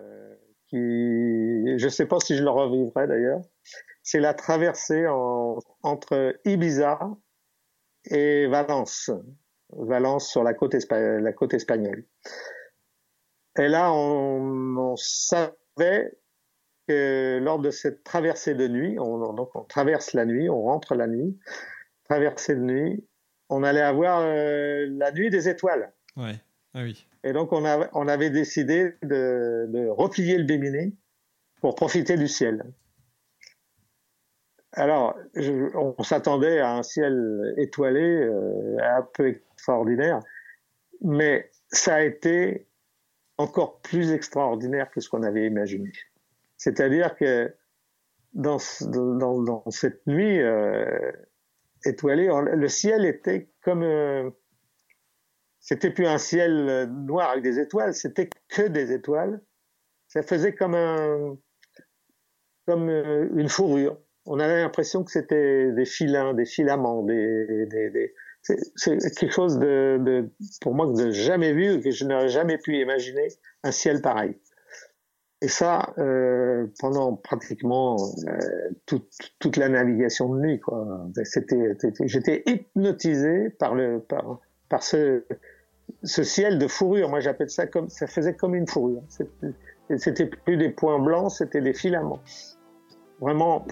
je sais pas si je le revivrai d'ailleurs. C'est la traversée en, entre Ibiza et Valence. Valence sur la côte, espagnole. Et là, on, savait que lors de cette traversée de nuit, on traverse la nuit, on rentre la nuit, traversée de nuit, on allait avoir euh, la nuit des étoiles. Ouais. Ah oui. Et donc on, a, on avait décidé de, de replier le Béminé pour profiter du ciel. Alors, je, on s'attendait à un ciel étoilé, euh, un peu extraordinaire, mais ça a été encore plus extraordinaire que ce qu'on avait imaginé. C'est-à-dire que dans, dans, dans cette nuit euh, étoilée, le ciel était comme euh, c'était plus un ciel noir avec des étoiles, c'était que des étoiles. Ça faisait comme un comme euh, une fourrure on avait l'impression que c'était des filins, des filaments, des, des, des c'est quelque chose de, de, pour moi de jamais vu que je n'aurais jamais pu imaginer un ciel pareil. Et ça euh, pendant pratiquement euh, toute, toute la navigation de nuit quoi. C'était j'étais hypnotisé par le par par ce ce ciel de fourrure. Moi j'appelle ça comme ça faisait comme une fourrure. C'était plus des points blancs, c'était des filaments. Vraiment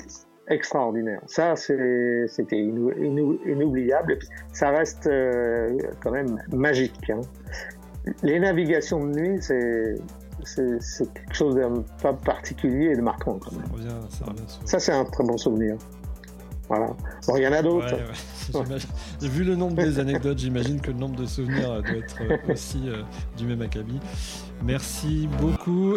extraordinaire. Ça, c'était inoubliable. ça reste euh, quand même magique. Hein. Les navigations de nuit, c'est quelque chose d'un pas particulier et de marquant. Quand même. ça, c'est un très bon souvenir. Voilà. Bon, il y en a d'autres. Vu le nombre des anecdotes, j'imagine que le nombre de souvenirs doit être aussi euh, du même acabit. Merci beaucoup.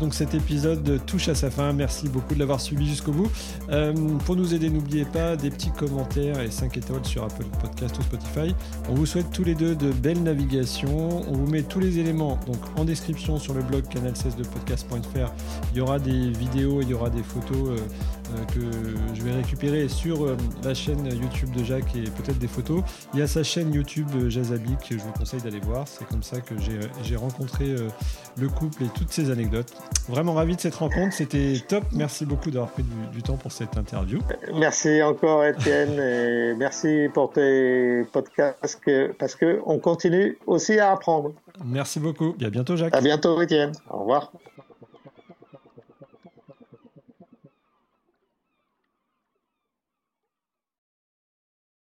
Donc cet épisode touche à sa fin. Merci beaucoup de l'avoir suivi jusqu'au bout. Euh, pour nous aider, n'oubliez pas des petits commentaires et 5 étoiles sur Apple Podcast ou Spotify. On vous souhaite tous les deux de belles navigations. On vous met tous les éléments donc en description sur le blog canal16 de podcast.fr. Il y aura des vidéos, il y aura des photos euh, euh, que je vais récupérer sur la chaîne YouTube de Jacques et peut-être des photos. Il y a sa chaîne YouTube Jazabic, je vous conseille d'aller voir. C'est comme ça que j'ai rencontré le couple et toutes ces anecdotes. Vraiment ravi de cette rencontre, c'était top. Merci beaucoup d'avoir pris du, temps pour cette interview. Merci encore Étienne et merci pour tes podcasts parce qu'on continue aussi à apprendre. Merci beaucoup et à bientôt Jacques. À bientôt Étienne. Au revoir.